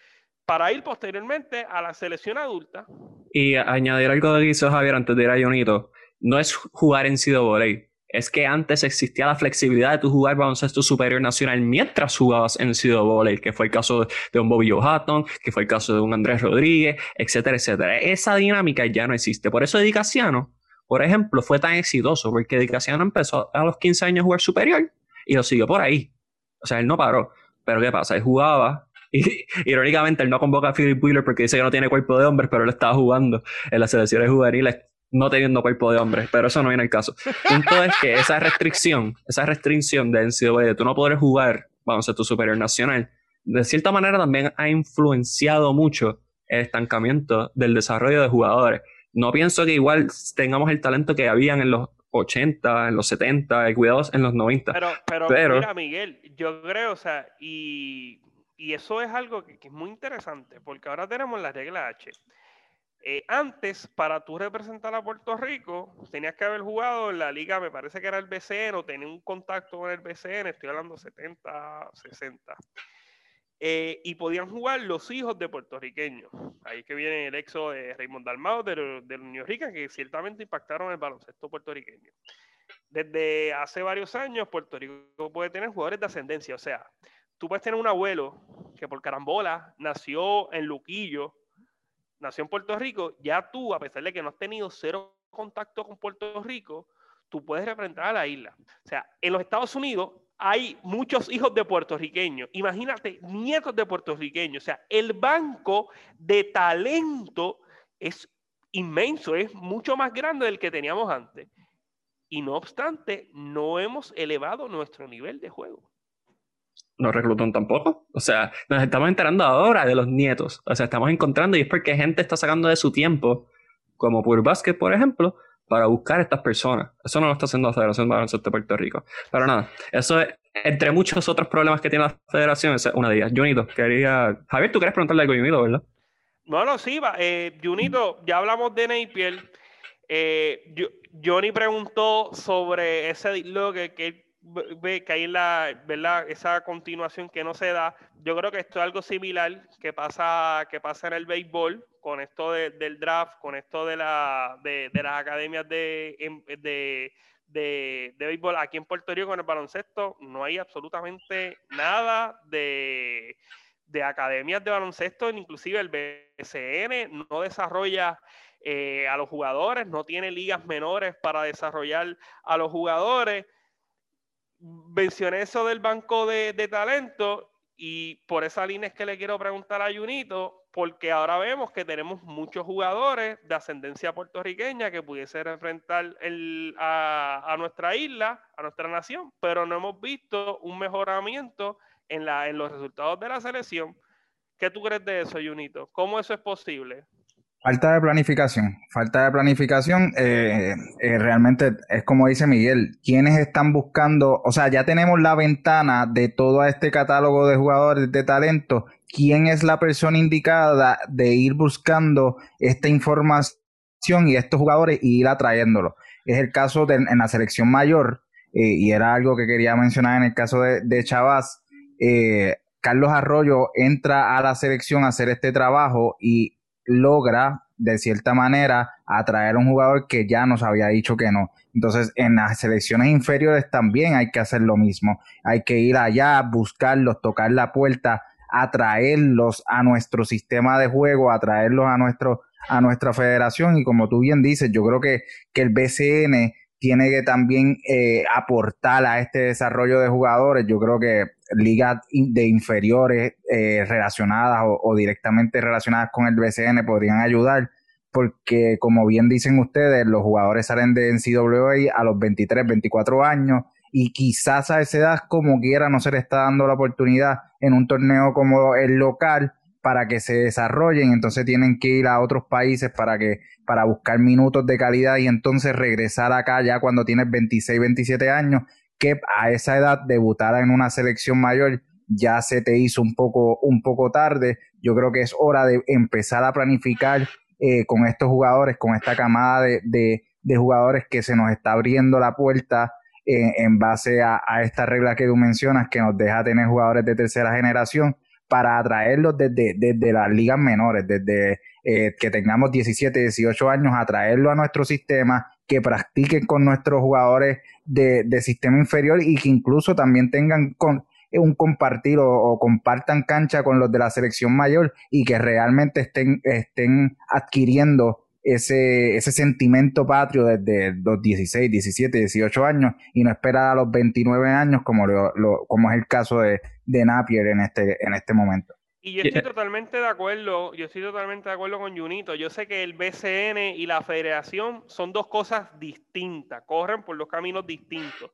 para ir posteriormente a la selección adulta.
Y añadir algo de eso, Javier, antes de ir a Jonito no es jugar en CWA. Es que antes existía la flexibilidad de tu jugar baloncesto superior nacional mientras jugabas en CWA, que fue el caso de un Bobby Hatton, que fue el caso de un Andrés Rodríguez, etcétera, etcétera. Esa dinámica ya no existe. Por eso Edicaciano, por ejemplo, fue tan exitoso, porque Edicaciano empezó a los 15 años a jugar superior y lo siguió por ahí. O sea, él no paró. Pero ¿qué pasa? Él jugaba y, irónicamente, él no convoca a Philip Wheeler porque dice que no tiene cuerpo de hombre, pero él estaba jugando en las selecciones juveniles no teniendo cuerpo de hombre, pero eso no viene al caso. Punto es que esa restricción, esa restricción de NCAA de tú no poder jugar vamos a tu superior nacional, de cierta manera también ha influenciado mucho el estancamiento del desarrollo de jugadores. No pienso que igual tengamos el talento que habían en los 80, en los 70, cuidados en los 90.
Pero, pero, mira, Miguel, yo creo, o sea, y, y eso es algo que, que, es muy interesante, porque ahora tenemos la regla H. Eh, antes, para tú representar a Puerto Rico, tenías que haber jugado en la liga, me parece que era el BCN, o tener un contacto con el BCN, estoy hablando 70, 60. Eh, y podían jugar los hijos de puertorriqueños. Ahí que viene el exo de Raymond Dalmao de, de Unión Rica, que ciertamente impactaron el baloncesto puertorriqueño. Desde hace varios años, Puerto Rico puede tener jugadores de ascendencia. O sea, tú puedes tener un abuelo que por carambola nació en Luquillo, nació en Puerto Rico, ya tú, a pesar de que no has tenido cero contacto con Puerto Rico, tú puedes representar a la isla. O sea, en los Estados Unidos hay muchos hijos de puertorriqueños. Imagínate, nietos de puertorriqueños. O sea, el banco de talento es inmenso, es mucho más grande del que teníamos antes. Y no obstante, no hemos elevado nuestro nivel de juego
no reclutan tampoco. O sea, nos estamos enterando ahora de los nietos. O sea, estamos encontrando y es porque gente está sacando de su tiempo, como Pure Basket, por ejemplo, para buscar a estas personas. Eso no lo está haciendo la Federación de Baloncesto de Puerto Rico. Pero nada, eso es, entre muchos otros problemas que tiene la Federación, es una de ellas. Junito, quería... Javier, tú quieres preguntarle algo a Junito, ¿verdad?
No, no, sí, va. Eh, Junito, ya hablamos de Napier. Eh, Johnny preguntó sobre ese lo que, que ve que hay la, ¿verdad? Esa continuación que no se da. Yo creo que esto es algo similar que pasa, que pasa en el béisbol, con esto del draft, con esto de, la, de, las academias de, de, de, béisbol. Aquí en Puerto Rico, con el baloncesto, no hay absolutamente nada de, de academias de baloncesto, inclusive el BCN no desarrolla eh, a los jugadores, no tiene ligas menores para desarrollar a los jugadores. Mencioné eso del banco de, de talento y por esa línea es que le quiero preguntar a Junito, porque ahora vemos que tenemos muchos jugadores de ascendencia puertorriqueña que pudiesen enfrentar a, nuestra isla, a nuestra nación, pero no hemos visto un mejoramiento en, la, en los resultados de la selección. ¿Qué tú crees de eso, Junito? ¿Cómo eso es posible?
Falta de planificación, falta de planificación, eh, eh, realmente es como dice Miguel, quienes están buscando, o sea, ya tenemos la ventana de todo este catálogo de jugadores de talento, quién es la persona indicada de ir buscando esta información y estos jugadores y ir atrayéndolos. Es el caso de, en la selección mayor, eh, y era algo que quería mencionar en el caso de, de Chavaz, Carlos Arroyo entra a la selección a hacer este trabajo y logra de cierta manera atraer a un jugador que ya nos había dicho que no. Entonces, en las selecciones inferiores también hay que hacer lo mismo. Hay que ir allá, buscarlos, tocar la puerta, atraerlos a nuestro sistema de juego, atraerlos a nuestro a nuestra federación y como tú bien dices, yo creo que, que el BCN tiene que también eh, aportar a este desarrollo de jugadores. Yo creo que ligas de inferiores eh, relacionadas o, directamente relacionadas con el BCN podrían ayudar, porque como bien dicen ustedes, los jugadores salen de NCAA a los 23, 24 años y quizás a esa edad como quiera no se le está dando la oportunidad en un torneo como el local para que se desarrollen, entonces tienen que ir a otros países para que para buscar minutos de calidad y entonces regresar acá ya cuando tienes 26, 27 años, que a esa edad debutar en una selección mayor ya se te hizo un poco un poco tarde. Yo creo que es hora de empezar a planificar eh, con estos jugadores, con esta camada de, de, jugadores que se nos está abriendo la puerta eh, en base a, a esta regla que tú mencionas, que nos deja tener jugadores de tercera generación para atraerlos desde, desde las ligas menores, desde eh, que tengamos 17, 18 años, atraerlos a nuestro sistema, que practiquen con nuestros jugadores de, de sistema inferior y que incluso también tengan con, un compartir o, compartan cancha con los de la selección mayor y que realmente estén, estén adquiriendo ese, ese sentimiento patrio desde los 16, 17, 18 años y no esperar a los 29 años como, lo, como es el caso de, de Napier en este, en este momento.
Y yo estoy totalmente de acuerdo, yo estoy totalmente de acuerdo con Junito. Yo sé que el BCN y la federación son dos cosas distintas, corren por dos caminos distintos.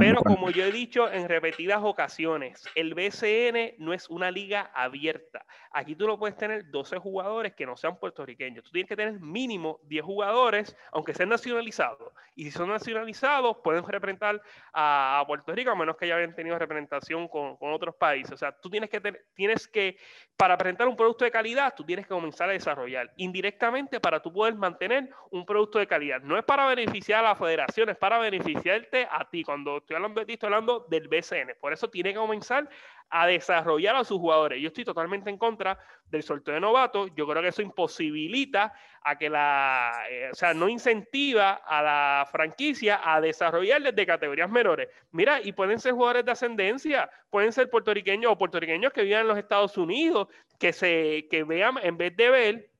Pero como yo he dicho en repetidas ocasiones, el BCN no es una liga abierta. Aquí tú no puedes tener 12 jugadores que no sean puertorriqueños. Tú tienes que tener mínimo 10 jugadores, aunque sean nacionalizados. Y si son nacionalizados, pueden representar a, Puerto Rico, a menos que ya hayan tenido representación con, con otros países. O sea, tú tienes que, tener, tienes que para presentar un producto de calidad, tú tienes que comenzar a desarrollar indirectamente para tú poder mantener un producto de calidad. No es para beneficiar a la federación, es para beneficiarte a ti. Cuando estoy hablando de ti, estoy hablando del BCN. Por eso tiene que comenzar a desarrollar a sus jugadores. Yo estoy totalmente en contra del sorteo de novatos. Yo creo que eso imposibilita a que la, eh, o sea, no incentiva a la franquicia a desarrollar desde categorías menores. Mira, y pueden ser jugadores de ascendencia, pueden ser puertorriqueños o puertorriqueños que vivan en los Estados Unidos, que se, que vean, en vez de ver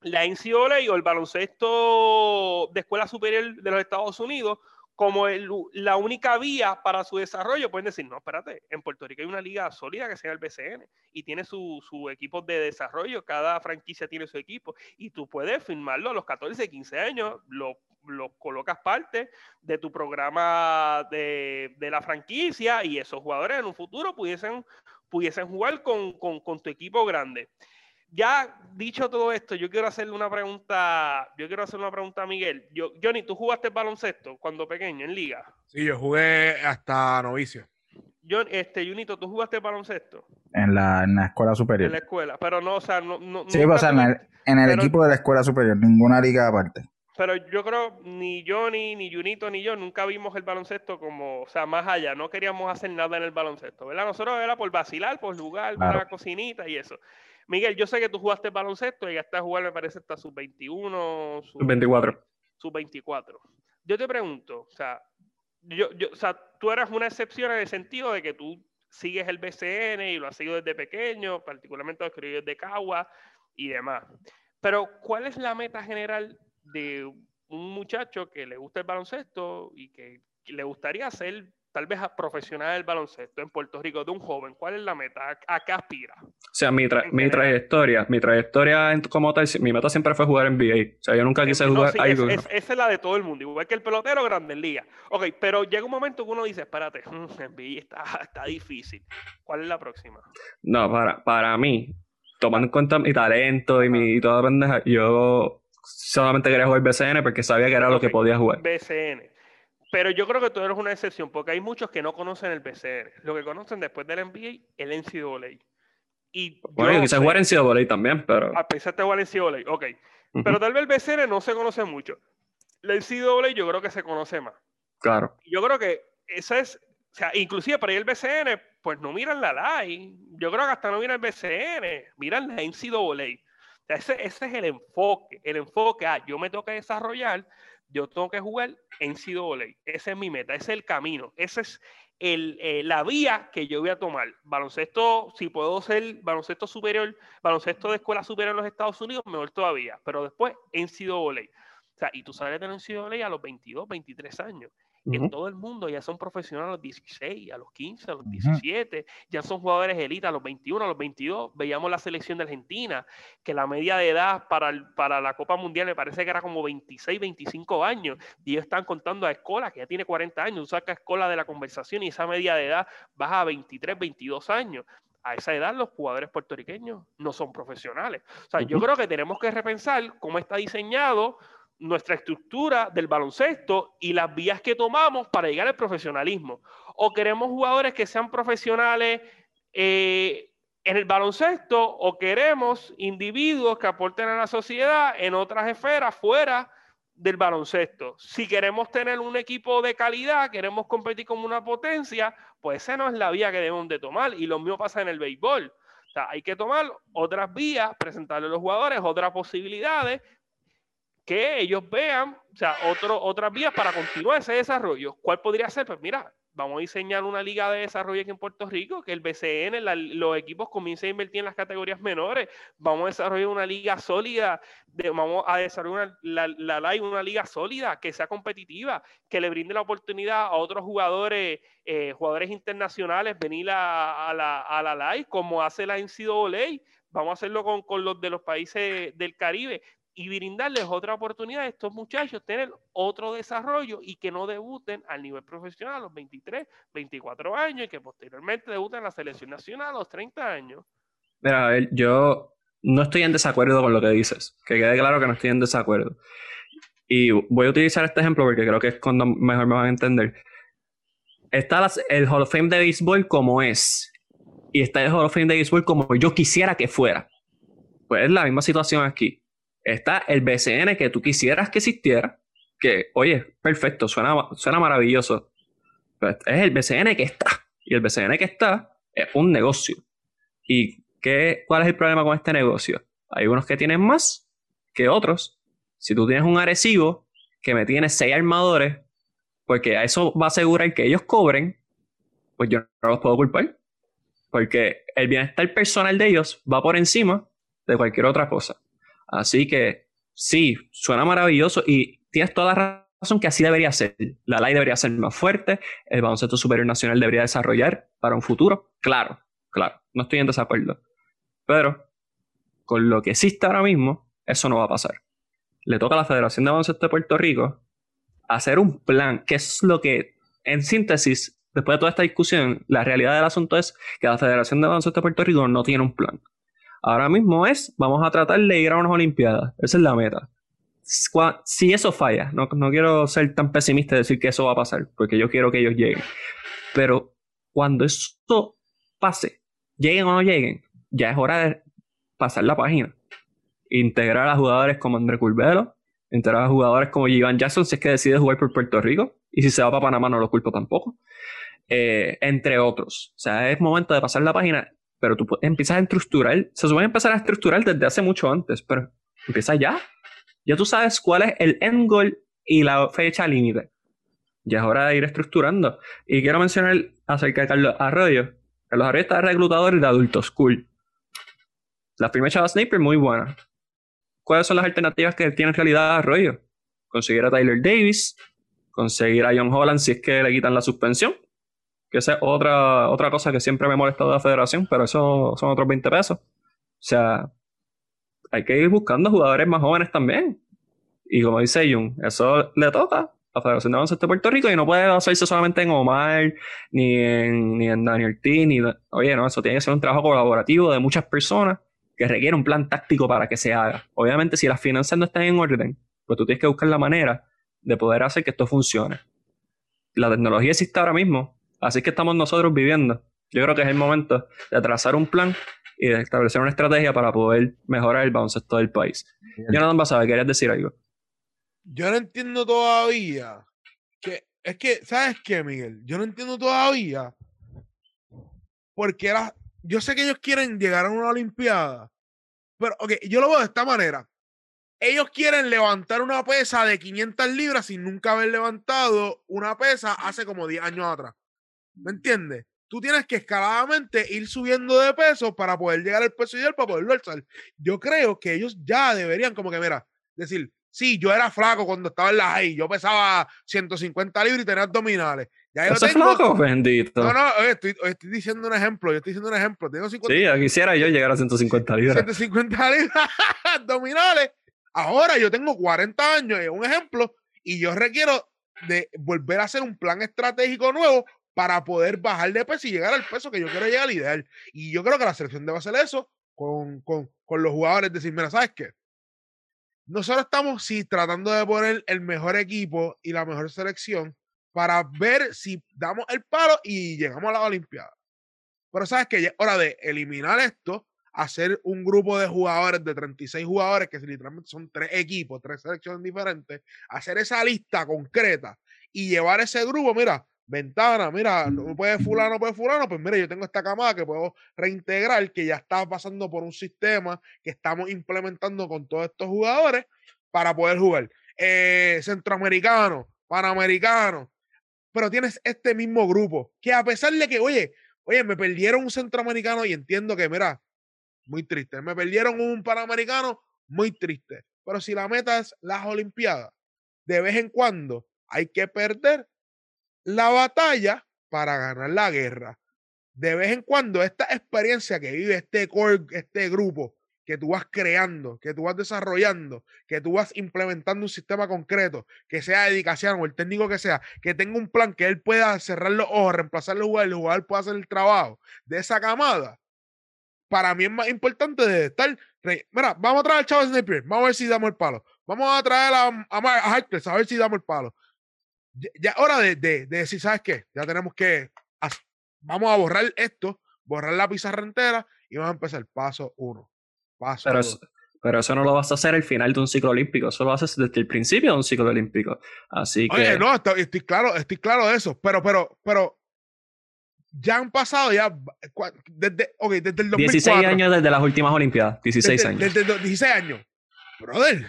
la NCAA o el baloncesto de escuela superior de los Estados Unidos, como la única vía para su desarrollo, pueden decir, no, espérate, en Puerto Rico hay una liga sólida que se llama el BCN y tiene su, su equipo de desarrollo, cada franquicia tiene su equipo y tú puedes firmarlo a los 14, 15 años, lo, lo colocas parte de tu programa de, de, la franquicia y esos jugadores en un futuro pudiesen, pudiesen jugar con, con, con tu equipo grande ya dicho todo esto, yo quiero hacerle una pregunta, yo quiero hacer una pregunta a Miguel. Yo, Johnny, ¿tú jugaste baloncesto cuando pequeño en liga?
Sí, yo jugué hasta novicio.
Yo, este, Junito, ¿tú jugaste baloncesto?
En la, en la escuela superior.
En la escuela, pero no, o sea, no... no
sí, pues, o sea, en el, equipo de la escuela superior, ninguna liga aparte.
Pero yo creo, ni Johnny, ni Junito, ni yo, nunca vimos el baloncesto como, o sea, más allá, no queríamos hacer nada en el baloncesto, ¿verdad? Nosotros era por vacilar, por jugar, una cocinita y eso. Miguel, yo sé que tú jugaste baloncesto y ya estás jugando, me parece, hasta sub 21,
sub 24.
Sub 24. Yo te pregunto, o sea, yo, yo, o sea, tú eras una excepción en el sentido de que tú sigues el BCN y lo has seguido desde pequeño, particularmente los criollos de Cagua y demás. Pero, ¿cuál es la meta general de un muchacho que le gusta el baloncesto y que le gustaría ser tal vez a profesional del baloncesto en Puerto Rico de un joven? ¿Cuál es la meta? ¿A, qué aspira?
O sea, mi, mi trayectoria, mi trayectoria como tal, mi meta siempre fue jugar en NBA. O sea, yo nunca quise jugar algo.
esa es la de todo el mundo, igual que el pelotero grande Liga. Ok, pero llega un momento que uno dice, espérate, NBA está, está difícil. ¿Cuál es la próxima?
No, para, para mí, tomando en cuenta mi talento y, mi, y toda pendeja, yo solamente quería jugar BCN porque sabía que era lo que podía jugar.
BCN. Pero yo creo que tú eres una excepción, porque hay muchos que no conocen el BCN. Lo que conocen después del NBA, el NCAA.
Y bueno, quise jugar NCAA también, pero...
A pesar de jugar NCAA, ok. Pero tal vez el BCN no se conoce mucho. El NCAA yo creo que se conoce más.
Claro.
Yo creo que esa es... O sea, inclusive para ir al BCN, pues no miran la LAI. Yo creo que hasta no miran el BCN, miran la NCAA. O sea, ese, ese es el enfoque. El enfoque, ah, yo me tengo que desarrollar yo tengo que jugar en CWA. Esa es mi meta, ese es el camino, esa es el, eh, la vía que yo voy a tomar. Baloncesto, si puedo ser baloncesto superior, baloncesto de escuela superior en los Estados Unidos, mejor todavía. Pero después en CWA. O sea, y tú sales de la NCAA a los 22, 23 años en todo el mundo ya son profesionales a los 16, a los 15, a los 17, ya son jugadores élite a los 21, a los 22. Veíamos la selección de Argentina, que la media de edad para, para la Copa Mundial me parece que era como 26, 25 años, y ellos están contando a Escola, que ya tiene 40 años, tú sacas Escola de la conversación y esa media de edad baja a 23, 22 años a esa edad los jugadores puertorriqueños no son profesionales. O sea, yo creo que tenemos que repensar cómo está diseñado nuestra estructura del baloncesto y las vías que tomamos para llegar al profesionalismo. O queremos jugadores que sean profesionales eh, en el baloncesto o queremos individuos que aporten a la sociedad en otras esferas fuera del baloncesto. Si queremos tener un equipo de calidad, queremos competir como una potencia, pues esa no es la vía que debemos de tomar. Y lo mismo pasa en el béisbol. Hay que tomar otras vías, presentarle a los jugadores otras posibilidades que ellos vean, o sea, otras vías para continuar ese desarrollo. ¿Cuál podría ser? Pues mira, vamos a diseñar una liga de desarrollo aquí en Puerto Rico, que el BCN, los equipos comiencen a invertir en las categorías menores, vamos a desarrollar una liga sólida, vamos a desarrollar una, la, la, una liga sólida, que sea competitiva, que le brinde la oportunidad a otros jugadores, eh, jugadores internacionales, venir a, a la, a la LAI, como hace la NCAA, vamos a hacerlo con, con los de los países del Caribe, y brindarles otra oportunidad a estos muchachos, tener otro desarrollo y que no debuten al nivel profesional a los 23, 24 años y que posteriormente debuten en la selección nacional a los 30 años.
Mira, ver, yo no estoy en desacuerdo con lo que dices, que quede claro que no estoy en desacuerdo. Y voy a utilizar este ejemplo porque creo que es cuando mejor me van a entender. Está el Hall of Fame de béisbol como es, y está el Hall of Fame de béisbol como yo quisiera que fuera. Pues es la misma situación aquí está el BCN que tú quisieras que existiera, que, oye, perfecto, suena, suena maravilloso. Pues, es el BCN que está. Y el BCN que está es un negocio. ¿Y qué, cuál es el problema con este negocio? Hay unos que tienen más que otros. Si tú tienes un agresivo que me tiene seis armadores, porque a eso va a asegurar que ellos cobren, pues yo no los puedo culpar. Porque el bienestar personal de ellos va por encima de cualquier otra cosa. Así que sí, suena maravilloso y tienes toda la razón que así debería ser. La ley debería ser más fuerte, el baloncesto superior nacional debería desarrollar para un futuro. Claro, claro, no estoy en desacuerdo. Pero con lo que existe ahora mismo, eso no va a pasar. Le toca a la Federación de Baloncesto de Puerto Rico hacer un plan, que es lo que, en síntesis, después de toda esta discusión, la realidad del asunto es que la Federación de Baloncesto de Puerto Rico no tiene un plan. Ahora mismo es, vamos a tratar de ir a unas Olimpiadas. Esa es la meta. Si eso falla, no, quiero ser tan pesimista y decir que eso va a pasar, porque yo quiero que ellos lleguen. Pero cuando esto pase, lleguen o no lleguen, ya es hora de pasar la página. Integrar a jugadores como André Curvelo, integrar a jugadores como Ivan Jackson si es que decide jugar por Puerto Rico, y si se va para Panamá no lo culpo tampoco. Eh, entre otros. O sea, es momento de pasar la página pero tú empiezas a estructurar, se supone empezar a estructurar desde hace mucho antes, pero empieza ya. Ya tú sabes cuál es el end goal y la fecha límite. Ya es hora de ir estructurando. Y quiero mencionar acerca de Carlos Arroyo, Carlos Arroyo está reclutador de adultos, cool. La firma Chava Sniper, muy buena. ¿Cuáles son las alternativas que tiene en realidad Arroyo? Conseguir a Tyler Davis, conseguir a John Holland si es que le quitan la suspensión. Que esa es otra, otra cosa que siempre me ha molestado de la federación, pero eso son otros 20 pesos. O sea, hay que ir buscando jugadores más jóvenes también. Y como dice Jung, eso le toca a la Federación de Baloncesto de Puerto Rico y no puede basarse solamente en Omar, ni en, ni en Daniel T, ni... Oye, no, eso tiene que ser un trabajo colaborativo de muchas personas que requiere un plan táctico para que se haga. Obviamente, si las finanzas no están en orden, pues tú tienes que buscar la manera de poder hacer que esto funcione. La tecnología existe ahora mismo, así que estamos nosotros viviendo. Yo creo que es el momento de trazar un plan y de establecer una estrategia para poder mejorar el baloncesto del país. Jonathan saber ¿querías decir algo?
Yo no entiendo todavía que es que, ¿sabes qué, Miguel? Yo no entiendo todavía porque era, yo sé que ellos quieren llegar a una Olimpiada, pero, ok, yo lo veo de esta manera. Ellos quieren levantar una pesa de 500 libras sin nunca haber levantado una pesa hace como 10 años atrás. ¿Me entiendes? Tú tienes que escaladamente ir subiendo de peso para poder llegar al peso ideal para poderlo alzar. Yo creo que ellos ya deberían, como que, mira, decir, sí, yo era flaco cuando estaba en la high, yo pesaba 150 libras y tenía abdominales. Ya yo
¿Eso tengo... flaco, bendito?
No, no, estoy, estoy, diciendo un ejemplo, yo estoy diciendo un ejemplo. Tengo 50...
Sí, quisiera yo llegar a 150 libras.
150 libras abdominales Ahora yo tengo 40 años, es un ejemplo, y yo requiero de volver a hacer un plan estratégico nuevo para poder bajar de peso y llegar al peso que yo quiero llegar al ideal. Y yo creo que la selección debe hacer eso con, con, con los jugadores, decir, mira, ¿sabes qué? Nosotros estamos, sí, tratando de poner el mejor equipo y la mejor selección para ver si damos el palo y llegamos a la Olimpiada. Pero sabes que ya hora de eliminar esto hacer un grupo de jugadores, de 36 jugadores, que literalmente son tres equipos, tres selecciones diferentes, hacer esa lista concreta y llevar ese grupo, mira, ventana, mira, no puede fulano, no puede fulano, pues mira, yo tengo esta camada que puedo reintegrar, que ya está pasando por un sistema que estamos implementando con todos estos jugadores para poder jugar. Eh, centroamericano, panamericano, pero tienes este mismo grupo, que a pesar de que, oye, oye, me perdieron un centroamericano y entiendo que, mira, muy triste. Me perdieron un Panamericano, muy triste. Pero si la meta es las Olimpiadas, de vez en cuando hay que perder la batalla para ganar la guerra. De vez en cuando esta experiencia que vive este, este grupo, que tú vas creando, que tú vas desarrollando, que tú vas implementando un sistema concreto, que sea dedicación o el técnico que sea, que tenga un plan que él pueda cerrar los ojos, reemplazar los jugadores, el jugador pueda hacer el trabajo de esa camada, para mí es más importante de estar. Mira, vamos a traer al Chavo Sniper, vamos a ver si damos el palo. Vamos a traer a, a, a, a ver si damos el palo. Ya, hora de, de, decir, ¿sabes qué? Ya tenemos que. vamos a borrar esto, borrar la pizarra entera y vamos a empezar paso uno. Paso
pero, Eso, pero eso no lo vas a hacer al final de un ciclo olímpico, eso lo haces desde el principio de un ciclo olímpico. Así que.
Oye, no, estoy, estoy, claro, estoy claro de eso, pero, pero, pero ya han pasado ya desde, okay, desde el 2004.
16 años desde las últimas Olimpiadas, 16 años.
Desde, 16 años. Brother,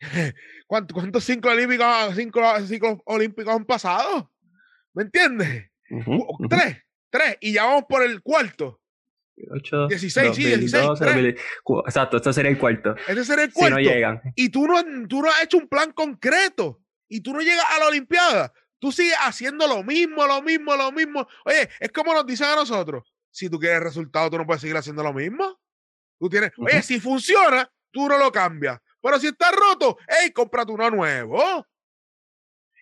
¿cuántos, cuántos cinco olímpicos, cinco, cinco olímpicos han pasado? ¿Me entiendes? Tres, tres, y ya vamos por el cuarto.
8,
16, sí, 16.
exacto, este sería el cuarto.
Este sería el cuarto.
Si no llegan.
Y tú no, tú no has hecho un plan concreto. Y tú no llegas a la Olimpiada. Tú sigues haciendo lo mismo, lo mismo, lo mismo. Oye, es como nos dicen a nosotros. Si tú quieres resultado, tú no puedes seguir haciendo lo mismo. Tú tienes, oye, si funciona, tú no lo cambias. Pero si está roto, hey, cómprate uno nuevo.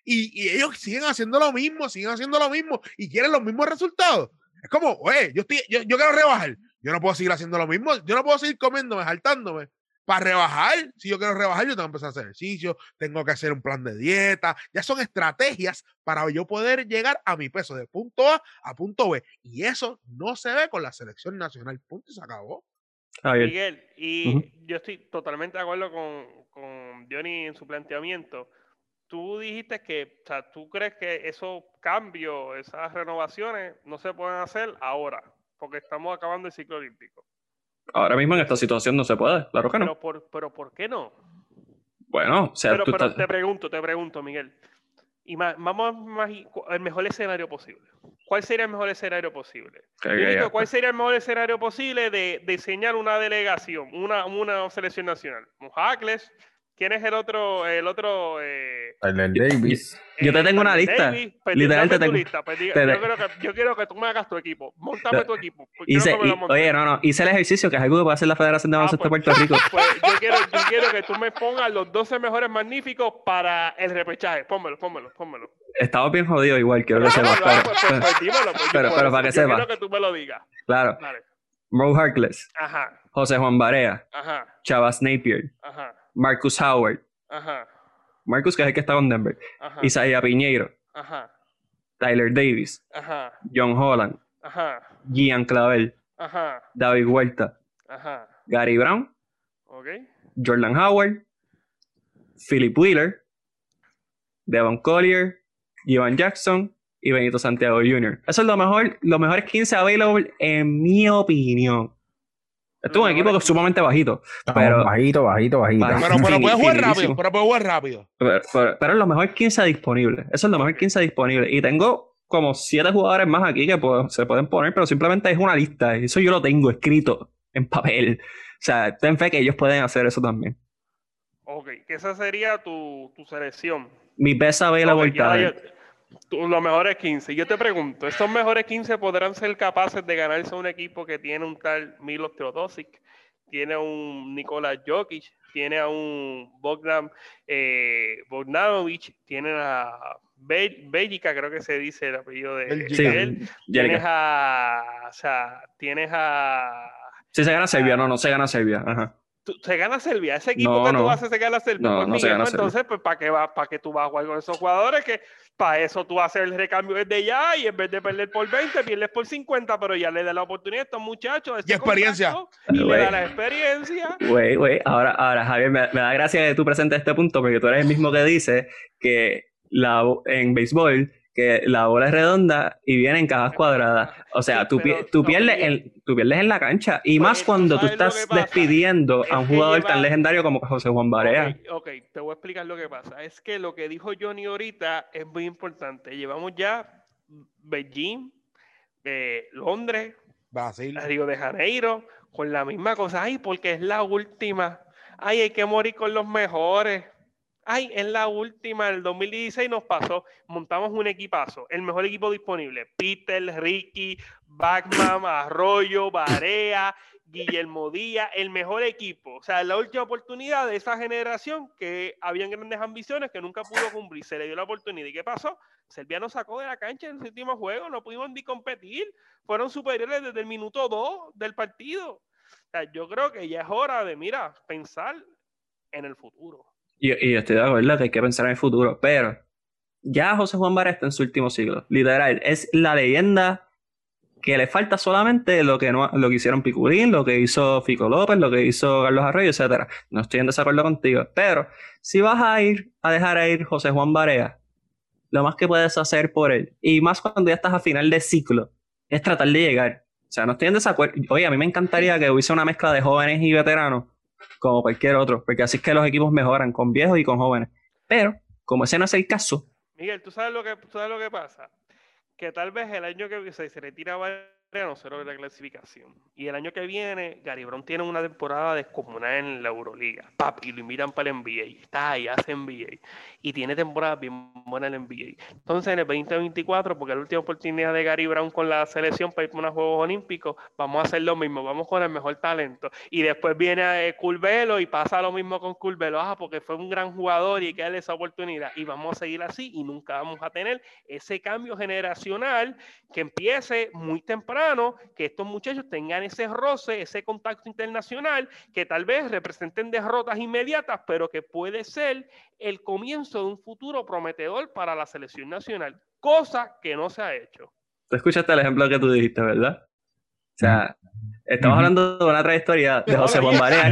Y, ellos siguen haciendo lo mismo, siguen haciendo lo mismo y quieren los mismos resultados. Es como, oye, yo, estoy, yo, yo quiero rebajar. Yo no puedo seguir haciendo lo mismo. Yo no puedo seguir comiéndome, saltándome para rebajar, si yo quiero rebajar, yo tengo que empezar a hacer ejercicio, tengo que hacer un plan de dieta. Ya son estrategias para yo poder llegar a mi peso de punto A a punto B. Y eso no se ve con la selección nacional. Punto y se acabó.
Miguel, y yo estoy totalmente de acuerdo con, con Johnny en su planteamiento. Tú dijiste que, o sea, tú crees que esos cambios, esas renovaciones no se pueden hacer ahora, porque estamos acabando el ciclo olímpico.
Ahora mismo en esta situación no se puede, claro que no.
Pero ¿por, pero ¿por qué no?
Bueno, o sea,
pero, pero te pregunto, te pregunto, Miguel. Y más, vamos a el mejor escenario posible. ¿cuál sería el mejor escenario posible? ¿Cuál sería el mejor escenario posible de diseñar una delegación, una, una selección nacional? Mojacles, ¿quién es el otro? El otro eh,
Tyler Davis.
Yo te
eh,
tengo una lista.
Davis? Pues
Literal, te tengo-
lista, pues diga-
te-
yo, quiero que, yo quiero que tú me hagas tu equipo. Montame tu equipo.
Hice, y- oye, no, no, hice el ejercicio que es algo que puede hacer la Federación de
Ah,
Baloncesto de
pues-
Puerto Rico.
Pues yo quiero, yo quiero que tú me pongas los 12 mejores magníficos para el repechaje. Pónmelo, pónmelo, pónmelo.
Estaba bien jodido igual, quiero que
Ah,
sepas. pero-
pues, dímelo,
pero- pero para que
yo
sepa.
quiero que tú me lo digas.
Claro,
Dale.
Mo Harkless,
Ajá,
José Juan Barea,
ajá,
Chavas Napier,
ajá,
Marcus Howard,
ajá,
Marcus que es el que está con Denver,
ajá,
Isaiah Piñeiro,
ajá,
Tyler Davis,
ajá,
John Holland,
ajá,
Gian Clavel,
ajá,
David Huerta,
ajá.
Gary Brown,
¿Ok?
Jordan Howard, Philip Wheeler, Devon Collier, Ivan Jackson. Y Benito Santiago Jr. Eso es lo mejor, los mejores 15 available en mi opinión. Esto es un equipo que
mejores
es sumamente bajito, pero,
bajito, bajito, bajito.
Bajito.
Pero, pero puede jugar rápido, pero puede jugar rápido.
pero, pero- pero es lo mejor 15 disponibles. Eso es lo mejor 15 disponibles. Y tengo como 7 jugadores más aquí que puedo- se pueden poner, pero simplemente es una lista. Y eso yo lo tengo escrito en papel. O sea, ten fe que ellos pueden hacer eso también.
Ok, que esa sería tu, tu selección.
Mi best available
Ok, ya-
talent.
ya- tú- los mejores 15. Yo te pregunto, ¿estos mejores 15 podrán ser capaces de ganarse a un equipo que tiene un tal Milos Teodosic, tiene a un Nikola Jokic, tiene a un Bogdan eh, Bogdanovic, tiene a Bellica, creo que se dice el apellido de,
Sí,
él. Tienes a, o sea, tienes a
Si se gana Serbia, no, no se gana Serbia. Ajá.
Tú- se gana Serbia. Ese equipo
No,
que tú
no.
haces se gana Serbia.
No,
Pues,
no se gana
pues,
Serbia.
Entonces, pues, ¿para qué, va, ¿para qué tú vas a jugar con esos jugadores? Que para eso tú haces el recambio desde ya y en vez de perder por 20, pierdes por 50, pero ya le da la oportunidad a estos muchachos. de ese
Y experiencia.
Y le da la experiencia.
Güey, güey, ahora, ahora, Javier, me, me da gracia que tú presentes este punto porque tú eres el mismo que dice que la, en béisbol que la bola es redonda y viene en cajas cuadradas. O sea,
Sí,
tú, pi- tú, pierdes en, tú pierdes en la cancha. Y
Pues,
más cuando tú estás despidiendo a un jugador
lleva-
tan legendario como José Juan Barea.
Ok, ok, te voy a explicar lo que pasa. Es que lo que dijo Johnny ahorita es muy importante. Llevamos ya Beijing, eh, Londres,
Brasil.
Río de Janeiro, con la misma cosa. Ay, porque es la última. Ay, hay que morir con los mejores. Ay, es la última. El 2016 nos pasó. Montamos un equipazo. El mejor equipo disponible. Peter, Ricky, Bachman, Arroyo, Barea, Guillermo Díaz. El mejor equipo. O sea, la última oportunidad de esa generación que habían grandes ambiciones que nunca pudo cumplir. Se le dio la oportunidad. ¿Y qué pasó? Serbia nos sacó de la cancha en el último juego. No pudimos ni competir fueron superiores desde el minuto 2 del partido. O sea, yo creo que ya es hora de, mira, pensar en el futuro.
Y, y estoy de acuerdo que hay que pensar en el futuro. Pero ya José Juan Barea está en su último siglo. Literal, es la leyenda que le falta solamente lo que, no, lo que hicieron Piculín, lo que hizo Fico López, lo que hizo Carlos Arroyo, etcétera. No estoy en desacuerdo contigo. Pero si vas a ir a dejar a ir José Juan Barea, lo más que puedes hacer por él, y más cuando ya estás a final de ciclo, es tratar de llegar. O sea, no estoy en desacuerdo. Oye, a mí me encantaría que hubiese una mezcla de jóvenes y veteranos, como cualquier otro, porque así es que los equipos mejoran, con viejos y con jóvenes. Pero, como ese no es el caso,
Miguel, ¿tú sabes lo que, sabes lo que pasa? Que tal vez el año que se, se retira Cero de la clasificación. Y el año que viene, Gary Brown tiene una temporada descomunal en la Euroliga. Papi, lo invitan para el NBA. Está ahí, hace NBA. Y tiene temporada bien buena en el NBA. Entonces, en el 2024, porque es la última oportunidad de Gary Brown con la selección para ir para unos Juegos Olímpicos, vamos a hacer lo mismo. Vamos con el mejor talento. Y después viene eh, Curvelo y pasa lo mismo con Curvelo. Ah, porque fue un gran jugador y hay que darle esa oportunidad. Y vamos a seguir así y nunca vamos a tener ese cambio generacional que empiece muy temprano, que estos muchachos tengan ese roce, ese contacto internacional, que tal vez representen derrotas inmediatas, pero que puede ser el comienzo de un futuro prometedor para la selección nacional, cosa que no se ha hecho.
tú escuchaste el ejemplo que tú dijiste, ¿verdad? O sea, estamos hablando de una trayectoria de José Juan Barea,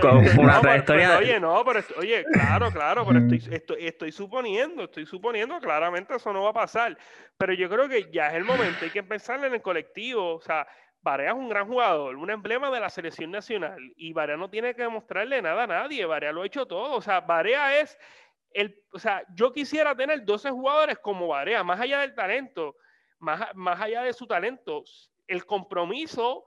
con una
pero-
trayectoria...
pero, oye, no, pero oye, claro, claro, pero estoy, estoy, estoy suponiendo, estoy suponiendo, claramente eso no va a pasar. Pero yo creo que ya es el momento, hay que pensar en el colectivo. O sea, Barea es un gran jugador, un emblema de la selección nacional. Y Barea no tiene que demostrarle nada a nadie. Barea lo ha hecho todo. O sea, Barea es el. O sea, yo quisiera tener 12 jugadores como Barea, más allá del talento. más, más allá de su talento, el compromiso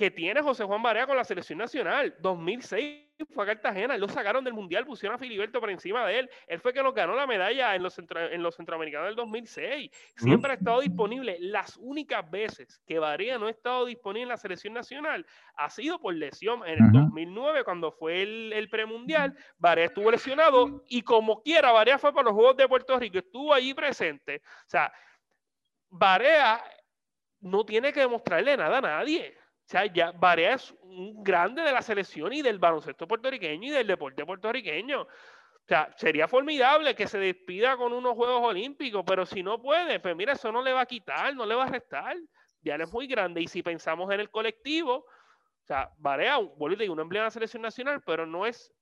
que tiene José Juan Barea con la selección nacional. 2006 fue a Cartagena, lo sacaron del Mundial, pusieron a Filiberto por encima de él. Él fue que nos ganó la medalla en los, en los centroamericanos del 2006. Siempre ha estado disponible. Las únicas veces que Barea no ha estado disponible en la selección nacional ha sido por lesión. En el 2009, cuando fue el, el premundial, Barea estuvo lesionado y como quiera, Barea fue para los Juegos de Puerto Rico, estuvo allí presente. O sea, Barea no tiene que demostrarle nada a nadie. O sea, ya Barea es un grande de la selección y del baloncesto puertorriqueño y del deporte puertorriqueño. O sea, sería formidable que se despida con unos Juegos Olímpicos, pero si no puede, pues mira, eso no le va a quitar, no le va a restar. Ya es muy grande. Y si pensamos en el colectivo, o sea, Barea, vuelvo y un empleo de la selección nacional, pero no es,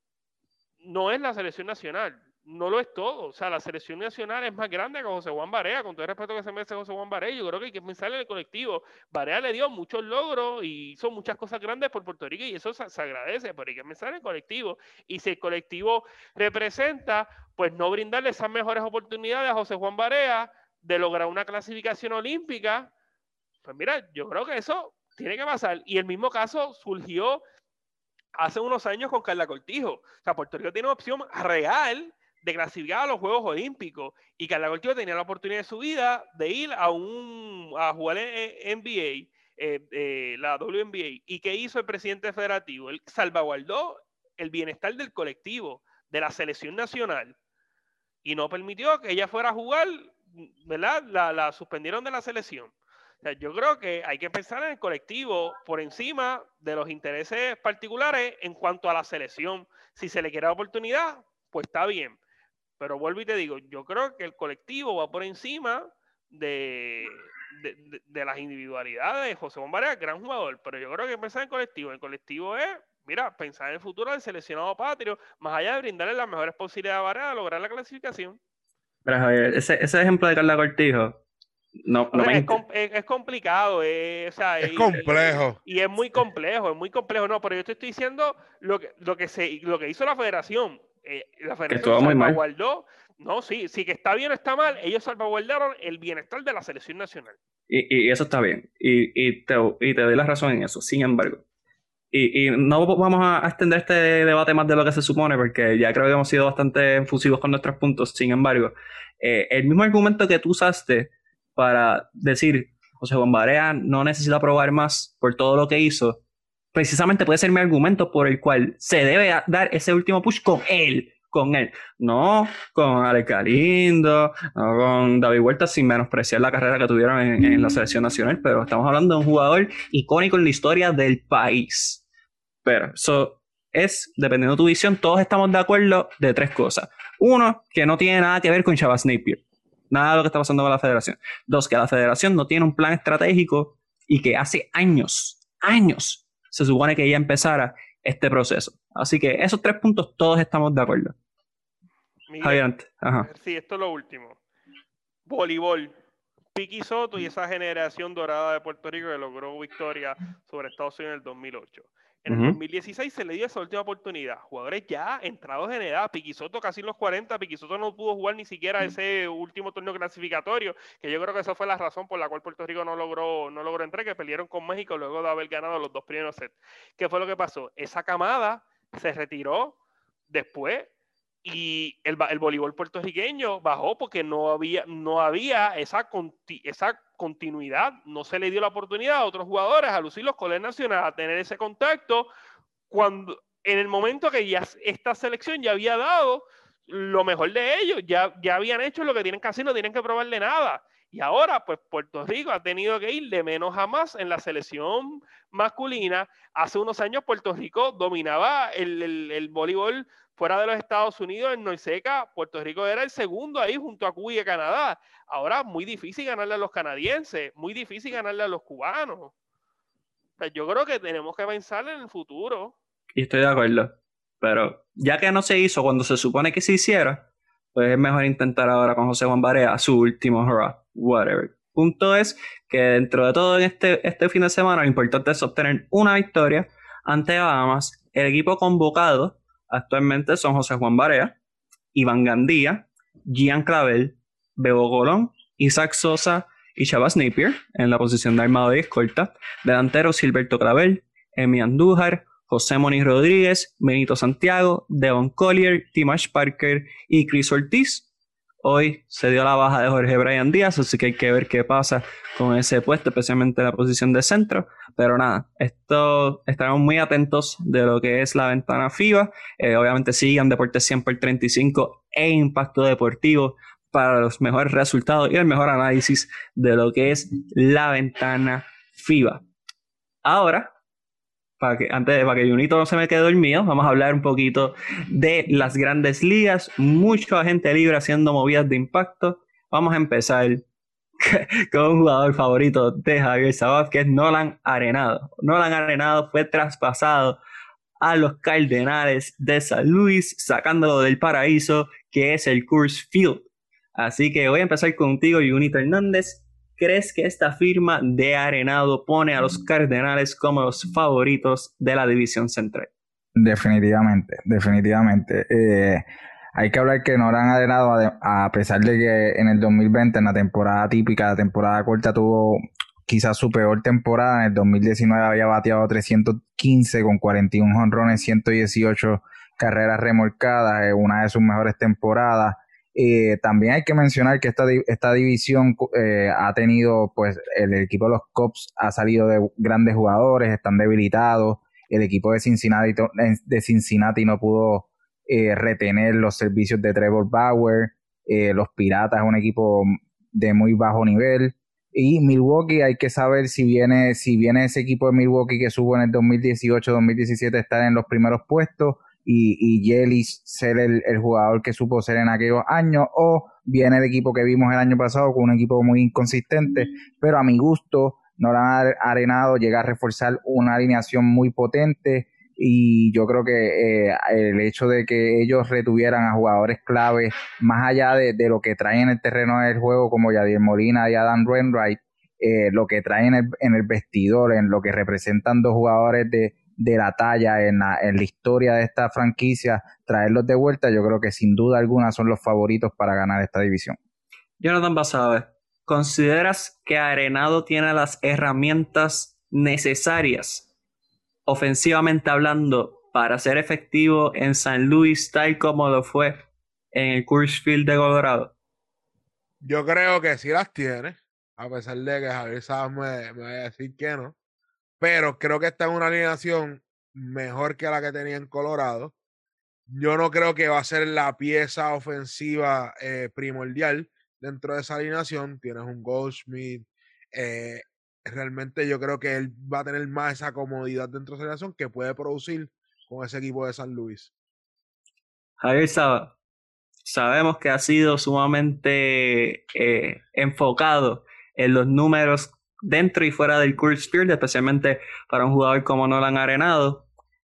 no es la selección nacional no lo es todo. O sea, la selección nacional es más grande que José Juan Barea, con todo el respeto que se merece José Juan Barea. Yo creo que hay que pensar en el colectivo. Barea le dio muchos logros y hizo muchas cosas grandes por Puerto Rico y eso se, agradece, pero hay que pensar en el colectivo. Y si el colectivo representa, pues no brindarle esas mejores oportunidades a José Juan Barea de lograr una clasificación olímpica, pues mira, yo creo que eso tiene que pasar. Y el mismo caso surgió hace unos años con Carla Cortijo. O sea, Puerto Rico tiene una opción real de clasificar a los Juegos Olímpicos y Carla Cortijo tenía la oportunidad de su vida de ir a un a jugar en NBA, eh, eh, la WNBA. ¿Y qué hizo el presidente federativo? Él salvaguardó el bienestar del colectivo, de la selección nacional, y no permitió que ella fuera a jugar, ¿verdad? La, suspendieron de la selección. yo creo que hay que pensar en el colectivo por encima de los intereses particulares en cuanto a la selección. Si se le quiere la oportunidad, pues está bien. Pero vuelvo y te digo, yo creo que el colectivo va por encima de, de, las individualidades. José Bombarea, gran jugador, pero yo creo que pensar en colectivo. El colectivo es, mira, pensar en el futuro del seleccionado patrio, más allá de brindarle las mejores posibilidades a Barea de lograr la clasificación.
Pero Javier, ese, ese ejemplo de Carla Cortijo, no, no
es, es, complicado, es,
complejo.
Y, es muy complejo, es muy complejo. No, pero yo te estoy diciendo lo que, lo que, se, lo que hizo la federación. Eh, la federación salvaguardó, no, sí, sí que está bien o está mal, ellos salvaguardaron el bienestar de la selección nacional.
Y, eso está bien, y, y, te, y te doy la razón en eso, sin embargo. Y, no vamos a extender este debate más de lo que se supone, porque ya creo que hemos sido bastante enfusivos con nuestros puntos. Sin embargo, eh, el mismo argumento que tú usaste para decir José Juan Barea no necesita probar más por todo lo que hizo, precisamente puede ser mi argumento por el cual se debe dar ese último push con él, con él, no con Alex Galindo, no con David Huerta, sin menospreciar la carrera que tuvieron en, la selección nacional, pero estamos hablando de un jugador icónico en la historia del país. Pero eso es, dependiendo de tu visión, todos estamos de acuerdo de tres cosas. Uno, que no tiene nada que ver con Chavas Napier. Nada de lo que está pasando con la federación. Dos, que la federación no tiene un plan estratégico y que hace años, años, se supone que ya empezara este proceso. Así que esos tres puntos todos estamos de acuerdo.
Adelante. Ajá. Sí, esto es lo último. Voleibol. Piqui Soto y esa generación dorada de Puerto Rico que logró victoria sobre Estados Unidos en el 2008. En el 2016 se le dio esa última oportunidad. Jugadores ya entrados en edad. Piquisoto casi en los 40. Piquisoto no pudo jugar ni siquiera ese último torneo clasificatorio, que yo creo que esa fue la razón por la cual Puerto Rico no logró, no logró entrar, que pelearon con México luego de haber ganado los dos primeros sets. ¿Qué fue lo que pasó? Esa camada se retiró después y el, el, voleibol puertorriqueño bajó porque no había, no había esa, esa continuidad, no se le dio la oportunidad a otros jugadores a lucir los colores nacionales, a tener ese contacto, cuando en el momento que ya esta selección ya había dado lo mejor de ellos, ya, ya habían hecho lo que tienen que hacer, no tienen que probarle nada. Y ahora, pues Puerto Rico ha tenido que ir de menos a más en la selección masculina. Hace unos años Puerto Rico dominaba el, voleibol fuera de los Estados Unidos, en Noiseca, Puerto Rico era el segundo ahí junto a Cuba y Canadá. Ahora muy difícil ganarle a los canadienses, muy difícil ganarle a los cubanos. yo creo que tenemos que pensar en el futuro.
Y estoy de acuerdo. Pero ya que no se hizo cuando se supone que se hiciera, pues es mejor intentar ahora con José Juan Barea su último hurrah, whatever. Punto es que dentro de todo en este, este fin de semana lo importante es obtener una victoria ante Bahamas. El equipo convocado actualmente son José Juan Barea, Iván Gandía, Gian Clavel, Bebo Colón, Isaac Sosa y Chavas Napier en la posición de armado y escolta. Delantero Silberto Clavel, Emi Andújar, José Moniz Rodríguez, Benito Santiago, Devon Collier, Timash Parker y Chris Ortiz. Hoy se dio la baja de Jorge Brian Díaz, así que hay que ver qué pasa con ese puesto, especialmente en la posición de centro. Pero nada, esto estaremos muy atentos de lo que es la ventana FIBA. Eh, obviamente sigan Deportes 100 por 35 e Impacto Deportivo para los mejores resultados y el mejor análisis de lo que es la ventana FIBA. Ahora para que, antes para que Junito no se me quede dormido, vamos a hablar un poquito de las grandes ligas. Mucho agente libre haciendo movidas de impacto. Vamos a empezar con un jugador favorito de Javier Sabaf, que es Nolan Arenado. Nolan Arenado fue traspasado a los Cardenales de San Luis, sacándolo del paraíso que es el Coors Field. Así que voy a empezar contigo, Junito Hernández. ¿Crees que esta firma de Arenado pone a los Cardenales como los favoritos de la división central?
Definitivamente, definitivamente. Eh, hay que hablar que Noran Arenado, a pesar de que en el 2020, en la temporada típica, la temporada corta, tuvo quizás su peor temporada. En el 2019 había bateado 315 con 41 honrones, 118 carreras remolcadas, una de sus mejores temporadas. Eh, también hay que mencionar que esta, esta división eh, ha tenido, pues, el equipo de los Cubs ha salido de grandes jugadores, están debilitados. El equipo de Cincinnati, de Cincinnati no pudo eh, retener los servicios de Trevor Bauer. los Piratas un equipo de muy bajo nivel. Y Milwaukee, hay que saber si viene, si viene ese equipo de Milwaukee que subo en el 2018-2017 estar en los primeros puestos y, y ser el, jugador que supo ser en aquellos años, o viene el equipo que vimos el año pasado con un equipo muy inconsistente, pero a mi gusto no lo han arenado, llega a reforzar una alineación muy potente y yo creo que eh, el hecho de que ellos retuvieran a jugadores clave, más allá de, lo que traen en el terreno del juego, como Yadier Molina y Adam Wainwright, eh, lo que traen en el, en el vestidor, en lo que representan dos jugadores de, de la talla en la, en la historia de esta franquicia, traerlos de vuelta, yo creo que sin duda alguna son los favoritos para ganar esta división.
Jonathan Basabe, ¿consideras que Arenado tiene las herramientas necesarias, ofensivamente hablando, para ser efectivo en San Luis, tal como lo fue en el Coors Field de Colorado?
Yo creo que sí las tiene, a pesar de que Javier Sábado me, me va a decir que no. Pero creo que está en una alineación mejor que la que tenía en Colorado. Yo no creo que va a ser la pieza ofensiva eh, primordial dentro de esa alineación. Tienes un Goldschmidt. Eh, realmente yo creo que él va a tener más esa comodidad dentro de esa alineación que puede producir con ese equipo de San Luis.
Javier Saba, sabemos que ha sido sumamente eh, enfocado en los números dentro y fuera del Court Spirit, especialmente para un jugador como Nolan Arenado.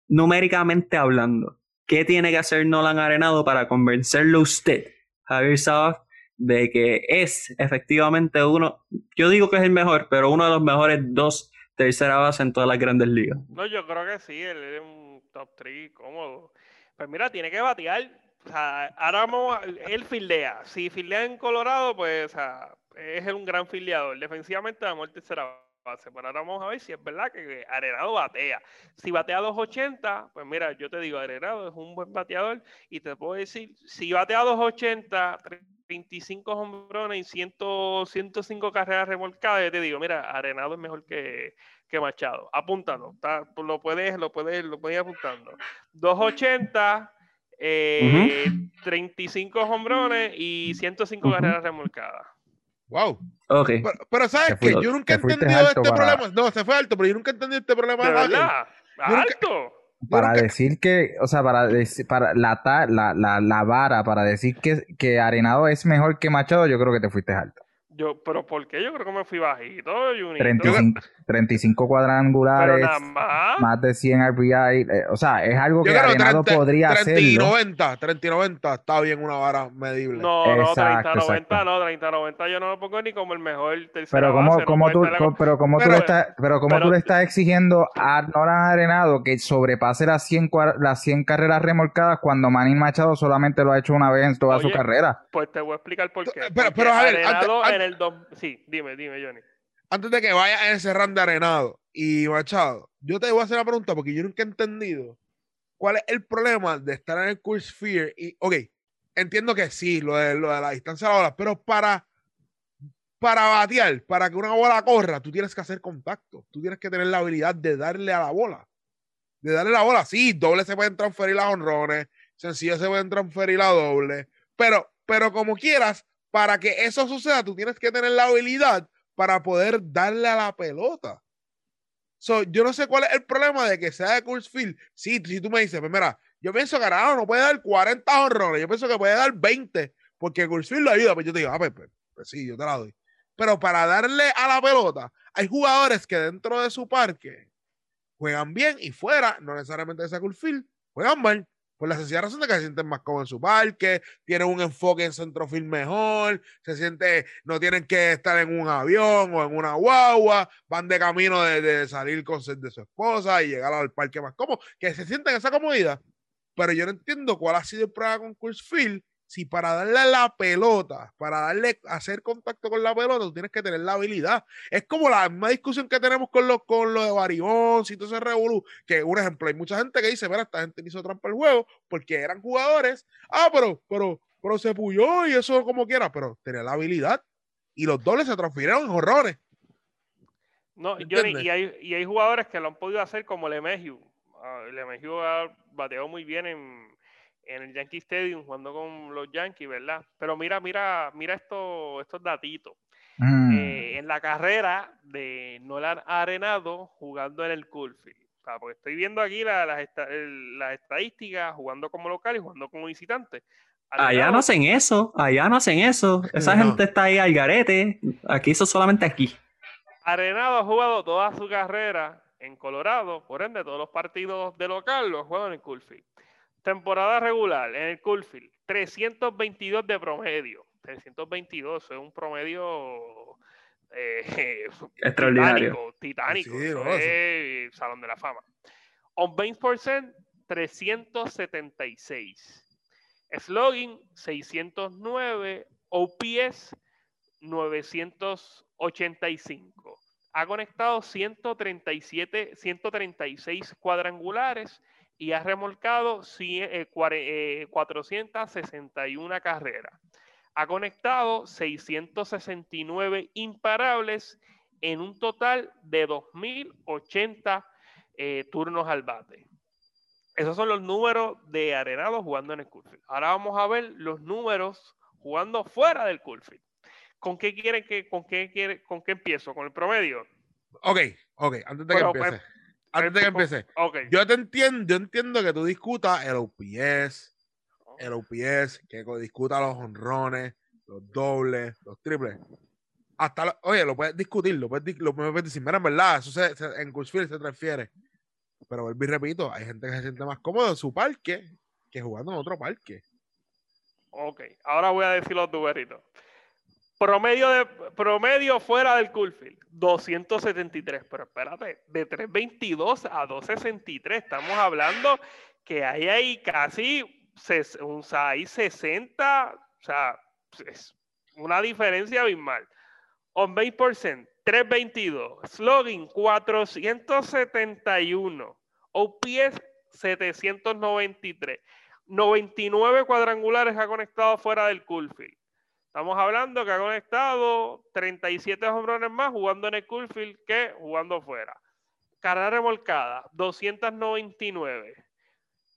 Numéricamente hablando, ¿qué tiene que hacer Nolan Arenado para convencerlo usted, Javier Sabaf, de que es efectivamente uno, yo digo que es el mejor, pero uno de los mejores dos tercera base en todas las grandes ligas?
No, yo creo que sí, él es un top 3 cómodo. Pues mira, tiene que batear. O sea, ahora vamos, él fildea. Si fildea en Colorado, pues o sea, es un gran filiador. Defensivamente, la muerte será base. Pero ahora vamos a ver si es verdad que Arenado batea. Si batea 280, pues mira, yo te digo, Arenado es un buen bateador. Y te puedo decir, si batea 280, 25 hombrones y 100, 105 carreras remolcadas, yo te digo, mira, Arenado es mejor que, que Machado. Apúntalo, lo puedes, lo puedes, lo puedes ir apuntando. 280 eh, 35 hombrones y 105 carreras remolcadas.
Wow. Okay. Pero, ¿sabes qué? Yo nunca he entendido este problema. No, se fue alto, pero yo nunca he entendido este problema.
¿De verdad? ¿Alto?
Para decir que, o sea, para, decir, para la, la, la, la, vara, para decir que, que Arenado es mejor que Machado, yo creo que te fuiste alto.
Yo, pero ¿por qué? Yo creo que me fui bajito,
35, 35, cuadrangulares, más. de 100 RBI. Eh, o sea, es algo que Arenado podría hacer. 30
y 90, 30 y 90 está bien una vara medible.
No, no, 30 90 no, 30 90 yo no lo pongo ni como el mejor tercero.
Pero como, como tú, pero como tú le estás, pero como tú le estás exigiendo a Nolan Arenado que sobrepase las 100, las 100 carreras remolcadas cuando Manny Machado solamente lo ha hecho una vez en toda su carrera.
Pues te voy a explicar por qué.
Pero, pero a ver, antes,
el Sí, dime, dime, Johnny.
Antes de que vaya a ese de Arenado y Machado, yo te voy a hacer una pregunta porque yo nunca he entendido cuál es el problema de estar en el Cool Sphere. Y, ok, entiendo que sí, lo de, lo de la distancia de la bola, pero para, para batear, para que una bola corra, tú tienes que hacer contacto. Tú tienes que tener la habilidad de darle a la bola. De darle la bola. Sí, doble se pueden transferir las honrones, sencillo se pueden transferir la doble, pero, pero como quieras, para que eso suceda, tú tienes que tener la habilidad para poder darle a la pelota. So, yo no sé cuál es el problema de que sea de Coors Field. Sí, si tú me dices, pues mira, yo pienso que Arenado no puede dar 40 honrones, yo pienso que puede dar 20, porque Coors Field lo ayuda. Pues yo te digo, ah, pues, pues, pues, sí, yo te la doy. Pero para darle a la pelota, hay jugadores que dentro de su parque juegan bien y fuera, no necesariamente de ese Coors Field, juegan mal. Por la sencilla razón de que se sienten más cómodos en su parque, tienen un enfoque en centrofil mejor, se siente, no tienen que estar en un avión o en una guagua, van de camino de, de salir con de su esposa y llegar al parque más cómodo, que se sienten esa comodidad. Pero yo no entiendo cuál ha sido el problema con Coors Field, si para darle la pelota, para darle, hacer contacto con la pelota, tú tienes que tener la habilidad. Es como la misma discusión que tenemos con lo, con lo de Baribón, si todo revolú, que un ejemplo, hay mucha gente que dice, mira, esta gente hizo trampa el juego porque eran jugadores, ah, pero, pero, pero se puyó y eso como quiera, pero tenía la habilidad y los dobles se transfirieron en horrores.
No, Johnny, y hay, y hay jugadores que lo han podido hacer como Lemegio. Uh, Lemegio ha bateado muy bien en, en el Yankee Stadium jugando con los Yankees, ¿verdad? Pero mira, mira, mira esto, estos datitos.
Mm.
Eh, en la carrera de Nolan Arenado jugando en el Coolfield. O sea, porque estoy viendo aquí la- las, las estadísticas jugando como local y jugando como visitante.
Allá no hacen eso, allá no hacen eso. Esa
No.
gente está ahí al garete. Aquí eso solamente aquí.
Arenado ha jugado toda su carrera en Colorado, por ende, todos los partidos de local los juega en el Coolfield. Temporada regular en el Coolfield, 322 de promedio. 322 es un promedio eh,
Extraordinario.
titánico, titánico.
Sí, no,
Salón de la Fama. On base percent, 376. Slugging, 609. OPS, 985. Ha conectado 137, 136 cuadrangulares y ha remolcado cien- eh, cuare- eh, 461 carreras. Ha conectado 669 imparables en un total de 2.080 eh, turnos al bate. Esos son los números de Arenado jugando en el Coolfield. Ahora vamos a ver los números jugando fuera del Coolfield. ¿Con qué quieren que, con qué quiere, con qué empiezo? ¿Con el promedio?
Ok, ok, antes de que
pues,
empiece. Antes de que empiece.
Ok.
Yo te entiendo, yo entiendo que tú discutas el OPS, el OPS, que discuta los honrones, los dobles, los triples. Hasta, lo- oye, lo puedes discutir, lo puedes, lo puedes decir, mira, en verdad, eso se, se- en Coors Field se transfiere. Pero vuelvo y repito, hay gente que se siente más cómodo en su parque que jugando en otro parque.
Ok, ahora voy a decir los numeritos. Promedio, de, promedio fuera del Coolfield, 273. Pero espérate, de 322 a 263. Estamos hablando que hay ahí casi o sea, hay 60. O sea, es una diferencia abismal. On base percent, 322. Slugging, 471. OPS, 793. 99 cuadrangulares ha conectado fuera del Coolfield. Estamos hablando que ha conectado 37 hombrones más jugando en el Coolfield que jugando fuera. Carrera remolcada, 299.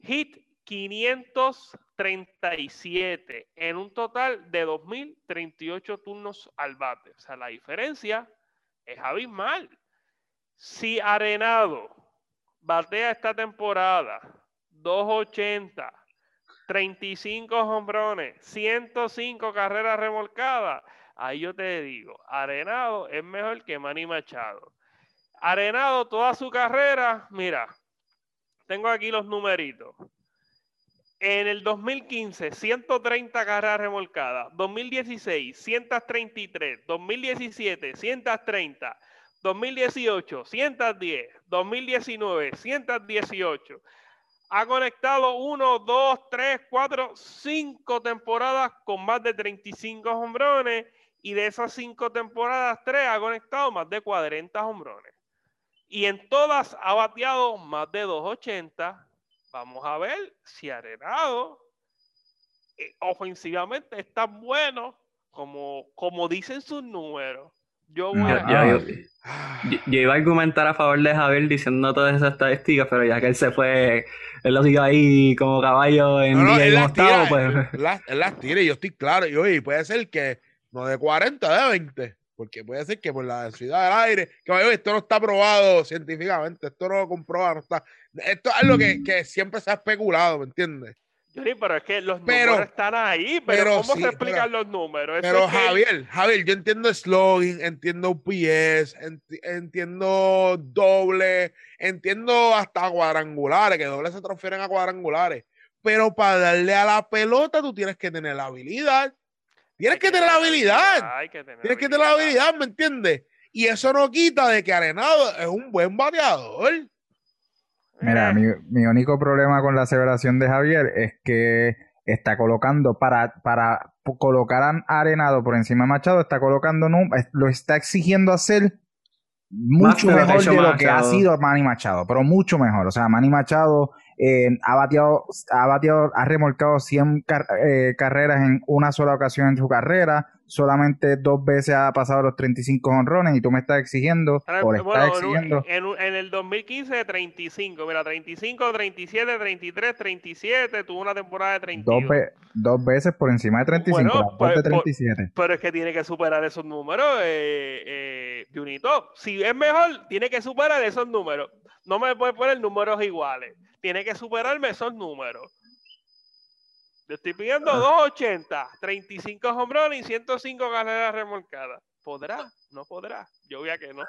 Hit, 537 en un total de 2.038 turnos al bate. O sea, la diferencia es abismal. Si Arenado batea esta temporada 280, 35 hombrones, 105 carreras remolcadas, ahí yo te digo, Arenado es mejor que Manny Machado. Arenado toda su carrera, mira, tengo aquí los numeritos. En el 2015, 130 carreras remolcadas. 2016, 133. 2017, 130. 2018, 110. 2019, 118. Ha conectado 1, 2, 3, 4, 5 temporadas con más de 35 hombrones Y de esas cinco temporadas, tres ha conectado más de 40 hombrones. Y en todas ha bateado más de 280. Vamos a ver si Arenado eh, ofensivamente es tan bueno como, como dicen sus números. Yo voy a...
yo- yo- yo iba a argumentar a favor de Javier diciendo todas esas estadísticas, pero ya que él se fue, él lo siguió ahí como caballo en
No, no,
día y
las tira,
octavo, pues.
las, él las tira y yo estoy claro. Y oye, puede ser que no de 40, de 20. Porque puede ser que por la densidad del aire, que oye, esto no está probado científicamente, esto no lo comprueba, no está. Esto es algo que, que siempre se ha especulado, ¿me entiendes?
Johnny, pero es que los
Pero-
números están ahí, pero,
pero
¿cómo
sí,
se explican
pero-
los números? Eso
Pero
que-
Javier, Javier, yo entiendo slogan, entiendo UPS, enti- entiendo doble, entiendo hasta cuadrangulares, que doble se transfieren a cuadrangulares. Pero para darle a la pelota, tú tienes que tener la habilidad. Tienes que tener la habilidad.
hay que tener
Tienes que tener la habilidad, ¿me entiendes? Y eso no quita de que Arenado es un buen bateador.
Mira, mi, mi único problema con la aseveración de Javier es que está colocando para, para colocar a Arenado por encima de Machado, está colocando, lo está exigiendo hacer mucho mejor de lo que ha sido Manny Machado, pero mucho mejor. O sea, Manny Machado eh, ha bateado, ha bateado, ha remolcado 100 car- eh, carreras en una sola ocasión en su carrera, solamente dos veces ha pasado los 35 honrones y tú me estás exigiendo,
ahora,
o le
bueno,
estás exigiendo.
en, un- en el 2015, 35. Mira, 35, 37, 33, 37. Tuvo una temporada de 32.
Dos, dos veces por encima de 35,
Bueno, pues,
de
pues,
37.
Pero es que tiene que superar esos números, eh, eh, Junito. Si es mejor, tiene que superar esos números. No me puede poner números iguales. Tiene que superarme esos números. Le estoy pidiendo
Ah.
280, 35 hombrones y 105 carreras remolcadas. ¿Podrá? No podrá. Yo voy a que no.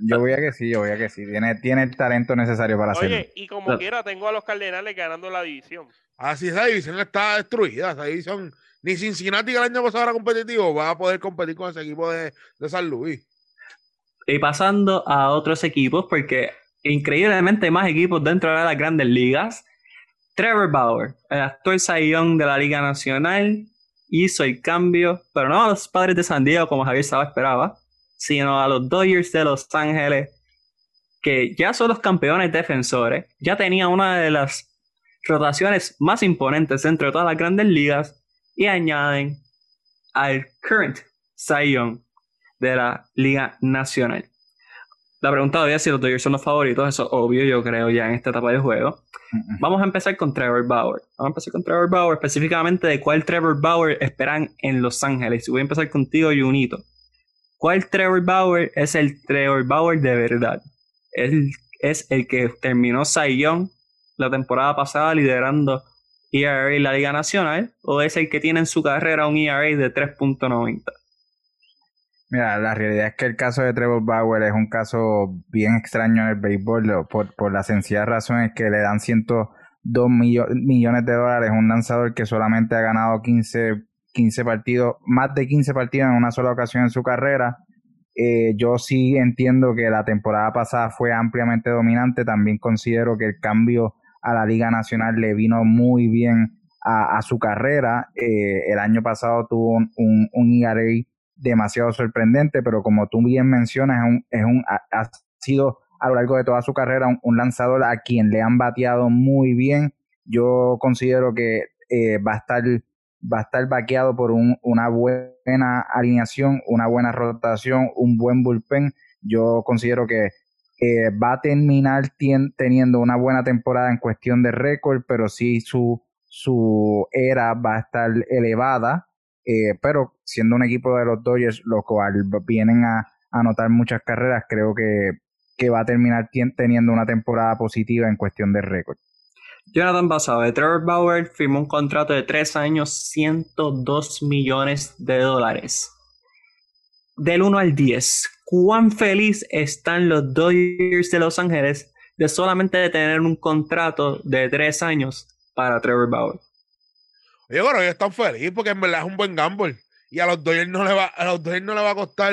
Yo voy a que sí, yo voy a que sí. Tiene, tiene el talento necesario para hacerlo.
Oye, y como quiera, tengo a los Cardenales ganando la división.
Así esa división está destruida. Esa división, ni Cincinnati que el año pasado era competitivo, va a poder competir con ese equipo de, de San Luis.
Y pasando a otros equipos, porque increíblemente hay más equipos dentro de las grandes ligas. Trevor Bauer, el actual Cy Young de la Liga Nacional, hizo el cambio, pero no a los padres de San Diego como Javier Saba esperaba, sino a los Dodgers de Los Ángeles, que ya son los campeones defensores, ya tenía una de las rotaciones más imponentes dentro de todas las grandes ligas, y añaden al current Young de la Liga Nacional. La pregunta es si los Dodgers son los favoritos, eso es obvio, yo creo, ya en esta etapa del juego. Vamos a empezar con Trevor Bauer. Vamos a empezar con Trevor Bauer, específicamente de cuál Trevor Bauer esperan en Los Ángeles. Y voy a empezar contigo, Junito. ¿Cuál Trevor Bauer es el Trevor Bauer de verdad? Es el que terminó Young la temporada pasada liderando ERA en la Liga Nacional, o es el que tiene en su carrera un ERA de 3.90.
Mira, la realidad es que el caso de Trevor Bauer es un caso bien extraño en el béisbol por, por la sencilla razón es que le dan 102 millo- millones de dólares a un lanzador que solamente ha ganado 15, 15 partidos, más de 15 partidos en una sola ocasión en su carrera. Eh, yo sí entiendo que la temporada pasada fue ampliamente dominante. También considero que el cambio a la Liga Nacional le vino muy bien a, su carrera. Eh, el año pasado tuvo un, un, un ERA demasiado sorprendente, pero como tú bien mencionas, es un, es un, ha, sido a lo largo de toda su carrera un, lanzador a quien le han bateado muy bien. Yo considero que eh, va a estar va a estar vaqueado por un, una buena alineación, una buena rotación, un buen bullpen. Yo considero que eh, va a terminar teniendo una buena temporada en cuestión de récord, pero sí su, su era va a estar elevada. Eh, pero siendo un equipo de los Dodgers, los cual vienen a, anotar muchas carreras, creo que, que va a terminar teniendo una temporada positiva en cuestión de récord.
Jonathan Basabe, Trevor Bauer firmó un contrato de 3 años, 102 millones de dólares. Del 1 al 10, ¿cuán feliz están los Dodgers de Los Ángeles de solamente tener un contrato de 3 años para Trevor Bauer?
Yo creo que ellos están felices porque en verdad es un buen gamble. Y a los Dodgers no le va, a los Dodgers no le va a costar.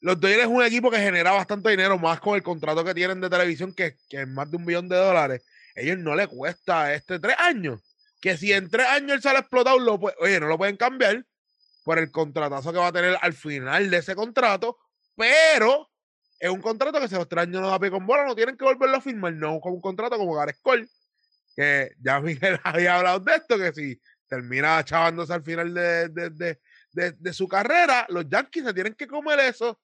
Los Dodgers es un equipo que genera bastante dinero, más con el contrato que tienen de televisión, que, que es más de un billón de dólares. ellos no le cuesta este tres años. Que si en tres años él sale explotado, lo oye, no lo pueden cambiar. por el contratazo que va a tener al final de ese contrato, pero es un contrato que se los tres años no da pie con bola, no tienen que volverlo a firmar, no con un contrato como Gareth Cole, que ya Miguel había hablado de esto, que si termina chavándose al final de, de, de, de, su carrera, los Yankees se tienen que comer eso.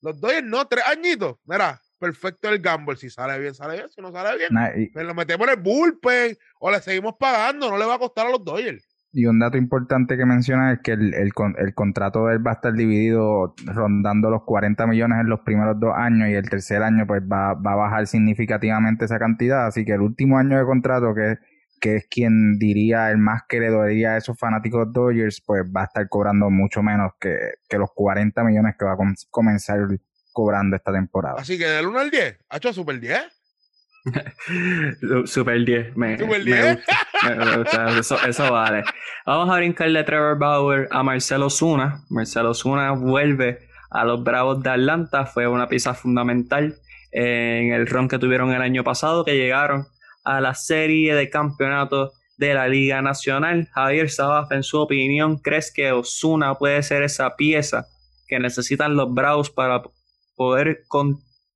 Los Dodgers no, tres añitos. Mira, perfecto el gamble. Si sale bien, sale bien. Si no sale bien, pues lo metemos en el bullpen o le seguimos pagando. No le va a costar a los Dodgers.
Y un dato importante que menciona es que el, el, el, contrato de él va a estar dividido rondando los 40 millones en los primeros dos años y el tercer año pues va, va a bajar significativamente esa cantidad. Así que el último año de contrato, que, que es quien diría el más que le dolería a esos fanáticos Dodgers, pues va a estar cobrando mucho menos que, que los 40 millones que va a comenzar cobrando esta temporada.
Así que del 1 al 10, ¿ha hecho super 10?
Super 10. Me, Super 10. Eso, vale. Vamos a brincar de Trevor Bauer a Marcelo Zuna. Marcelo Zuna vuelve a los Bravos de Atlanta. Fue una pieza fundamental en el run que tuvieron el año pasado, que llegaron a la serie de campeonatos de la Liga Nacional. Javier Sabaf, en su opinión, ¿crees que Osuna puede ser esa pieza que necesitan los Bravos para poder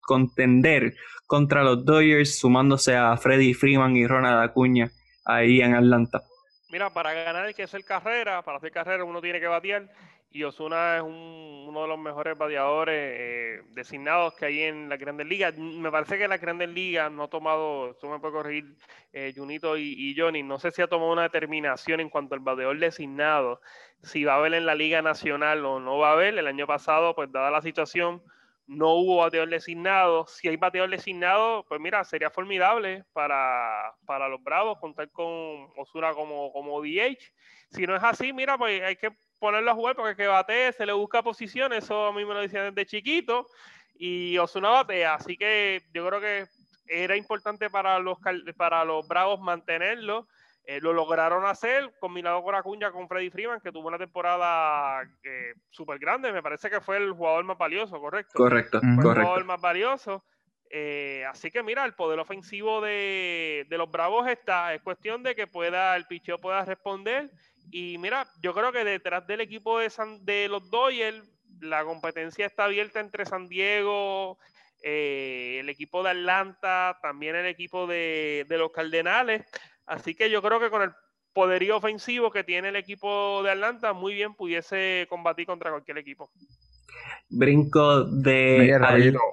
contender contra los Dodgers, sumándose a Freddy Freeman y Ronald Acuña ahí en Atlanta.
Mira, para ganar hay que hacer carrera, para hacer carrera uno tiene que batear y Osuna es uno de los mejores bateadores eh, designados que hay en la Grandes Ligas. Me parece que la Grandes Ligas no ha tomado, tú me puedes corregir, eh, Junito y, y, Johnny, no sé si ha tomado una determinación en cuanto al bateador designado, si va a haber en la Liga Nacional o no va a haber. El año pasado, pues dada la situación, no hubo bateador designado. Si hay bateador designado, pues mira, sería formidable para, para los Bravos contar con Osuna como, como DH. Si no es así, mira, pues hay que ponerlo a jugar porque que bate, se le busca posición, eso a mí me lo decían desde chiquito, y Osuna batea. Así que yo creo que era importante para los, para los Bravos mantenerlo. Eh, lo lograron hacer combinado con Acuña con Freddy Freeman, que tuvo una temporada eh, súper grande. Me parece que fue el jugador más valioso, ¿correcto?
Correcto,
fue
el
jugador más valioso. Eh, así que mira, el poder ofensivo de, de, los Bravos está. Es cuestión de que pueda el picheo pueda responder. Y mira, yo creo que detrás del equipo de, San, de los Dodgers, la competencia está abierta entre San Diego, el equipo de Atlanta, también el equipo de, de los Cardenales. Así que yo creo que con el poderío ofensivo que tiene el equipo de Atlanta, muy bien pudiese combatir contra cualquier equipo.
Brinco de.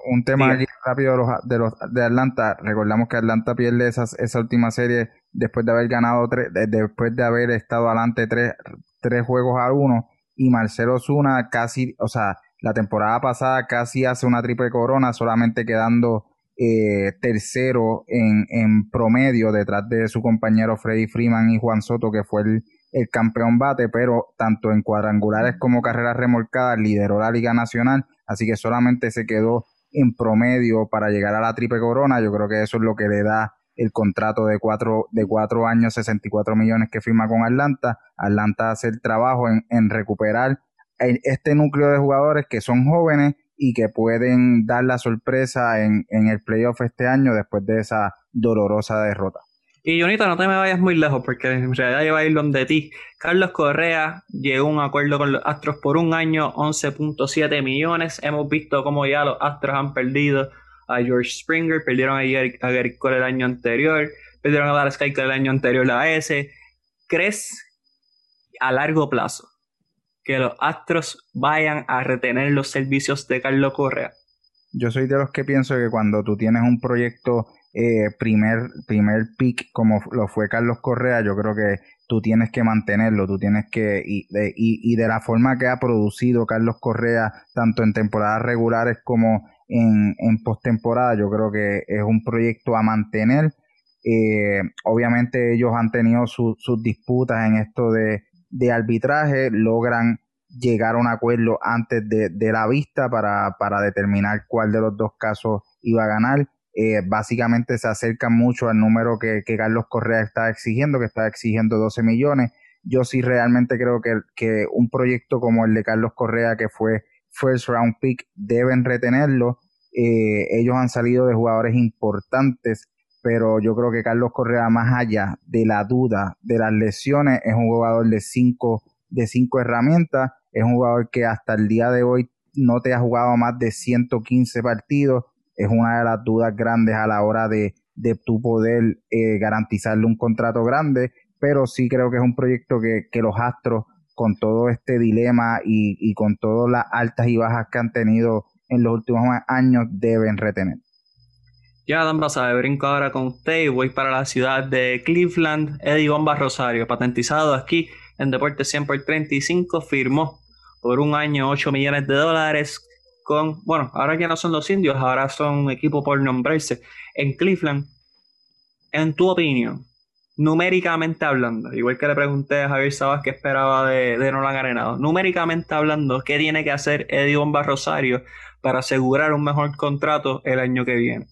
un tema aquí rápido de los, de Atlanta. Recordamos que Atlanta pierde esa última serie después de haber ganado tres, después de haber estado adelante tres, tres juegos a uno. Y Marcelo Zuna casi, o sea, la temporada pasada casi hace una triple corona, solamente quedando eh, tercero en, en, promedio detrás de su compañero Freddy Freeman y Juan Soto, que fue el, el campeón bate, pero tanto en cuadrangulares como carreras remolcadas lideró la Liga Nacional, así que solamente se quedó en promedio para llegar a la triple corona. Yo creo que eso es lo que le da el contrato de cuatro, de cuatro años, 64 millones que firma con Atlanta. Atlanta hace el trabajo en, en recuperar este núcleo de jugadores que son jóvenes y que pueden dar la sorpresa en, en el playoff este año después de esa dolorosa derrota.
Y Jonita, no te me vayas muy lejos porque en realidad yo voy a ir donde ti. Carlos Correa llegó a un acuerdo con los Astros por un año, 11.7 millones. Hemos visto cómo ya los Astros han perdido a George Springer, perdieron a Gary Cole el año anterior, perdieron a Dallas Keuchel el año anterior la S. ¿Crees a largo plazo que los Astros vayan a retener los servicios de Carlos Correa?
Yo soy de los que pienso que cuando tú tienes un proyecto eh, primer, primer pick como lo fue Carlos Correa, yo creo que tú tienes que mantenerlo, tú tienes que, y de, y, de la forma que ha producido Carlos Correa, tanto en temporadas regulares como en, en postemporada, yo creo que es un proyecto a mantener. Eh, obviamente ellos han tenido sus disputas en esto de, de arbitraje logran llegar a un acuerdo antes de, de la vista para, para, determinar cuál de los dos casos iba a ganar. Eh, básicamente se acerca mucho al número que, que, Carlos Correa está exigiendo, que está exigiendo 12 millones. Yo sí realmente creo que, que un proyecto como el de Carlos Correa, que fue first round pick, deben retenerlo. Eh, ellos han salido de jugadores importantes pero yo creo que Carlos Correa, más allá de la duda de las lesiones, es un jugador de cinco, de cinco herramientas Es un jugador que hasta el día de hoy no te ha jugado más de 115 partidos. Es una de las dudas grandes a la hora de, de tu poder eh, garantizarle un contrato grande, pero sí creo que es un proyecto que, que los Astros, con todo este dilema y, y con todas las altas y bajas que han tenido en los últimos años, deben retener.
Ya, Dan Basabe, brinco ahora con usted y voy para la ciudad de Cleveland. Eddie Bomba Rosario, patentizado aquí en Deportes 100 por 35, firmó por un año 8 millones de dólares con, bueno, ahora ya no son los indios, ahora son un equipo por nombrarse en Cleveland. En tu opinión, numéricamente hablando, igual que le pregunté a Javier Sabas qué esperaba de, de Nolan Arenado, numéricamente hablando, ¿qué tiene que hacer Eddie Bomba Rosario para asegurar un mejor contrato el año que viene?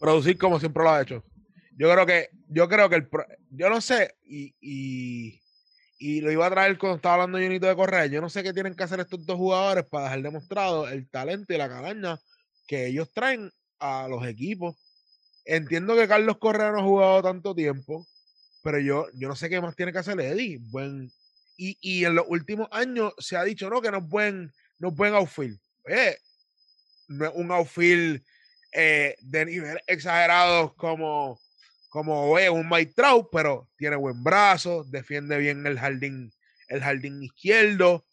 Producir como siempre lo ha hecho. Yo creo que, yo creo que el, yo no sé, y, y, y lo iba a traer cuando estaba hablando Junito de Correa, yo no sé qué tienen que hacer estos dos jugadores para dejar demostrado el talento y la calaña que ellos traen a los equipos. Entiendo que Carlos Correa no ha jugado tanto tiempo, pero yo, yo no sé qué más tiene que hacer Eddie. Buen, y, y en los últimos años se ha dicho, no, que no es buen, no es buen outfield. Eh, no es un outfield eh, de nivel exagerados como, como un Mike Trout, pero tiene buen brazo, defiende bien el jardín, el jardín izquierdo.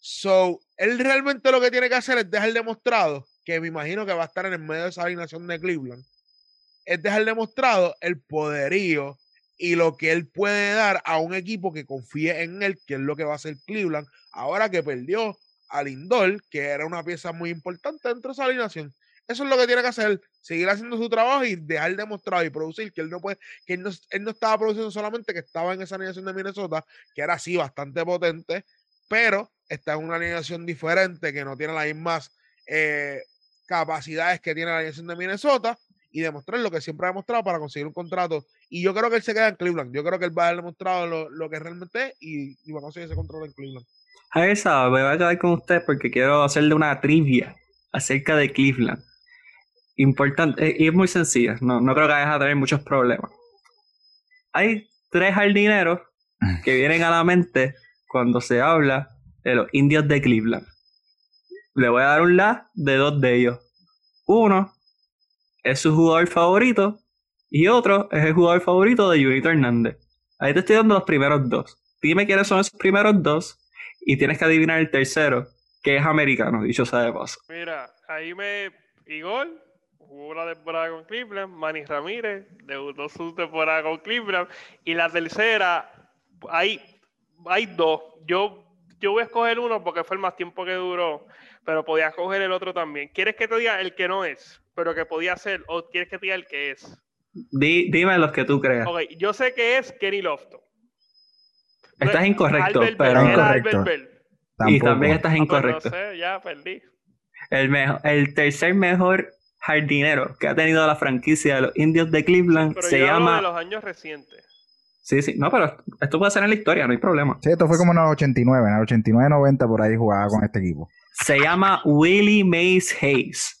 So, él realmente lo que tiene que hacer es dejar demostrado, que me imagino que va a estar en el medio de esa alineación de Cleveland, es dejar demostrado el poderío y lo que él puede dar a un equipo que confíe en él, que es lo que va a hacer Cleveland, ahora que perdió a Lindor, que era una pieza muy importante dentro de esa alineación. Eso es lo que tiene que hacer, seguir haciendo su trabajo y dejar demostrado y producir que él no puede, que él no, él no estaba produciendo solamente que estaba en esa alineación de Minnesota, que era así bastante potente, pero está en una alineación diferente que no tiene las mismas eh, capacidades que tiene la alineación de Minnesota y demostrar lo que siempre ha demostrado para conseguir un contrato. Y yo creo que él se queda en Cleveland. Yo creo que él va a haber demostrado lo, lo que realmente es y, y, va a conseguir ese contrato en Cleveland.
A esa, me voy a quedar con usted porque quiero hacerle una trivia acerca de Cleveland importante eh, y es muy sencilla, no, no creo que vayas a tener muchos problemas. Hay tres jardineros que vienen a la mente cuando se habla de los indios de Cleveland. Le voy a dar un la de dos de ellos. Uno es su jugador favorito y otro es el jugador favorito de Junito Hernández. Ahí te estoy dando los primeros dos. Dime quiénes son esos primeros dos y tienes que adivinar el tercero, que es americano, dicho sea de paso.
Mira, ahí me... Igor, jugó una temporada con Cleveland, Manny Ramírez debutó su temporada con Cleveland y la tercera hay, hay dos. Yo, yo voy a escoger uno porque fue el más tiempo que duró, pero podía escoger el otro también. ¿Quieres que te diga el que no es, pero que podía ser, o quieres que te diga el que es?
dime los que tú creas.
Okay, yo sé que es Kenny Lofton.
Estás incorrecto,
Albert
pero
Bell, Albert Bell.
y también estás
Ah, pues
incorrecto.
no sé, ya perdí.
El, mejor, el tercer mejor jardinero que ha tenido la franquicia de los indios de Cleveland
Pero
se
yo hablo
llama.
de los años recientes.
Sí, sí, no, pero esto puede ser en la historia, no hay problema.
Sí, esto fue como en el 89, en el 89-90 por ahí jugaba con este equipo.
Se llama Willie Mays Hayes.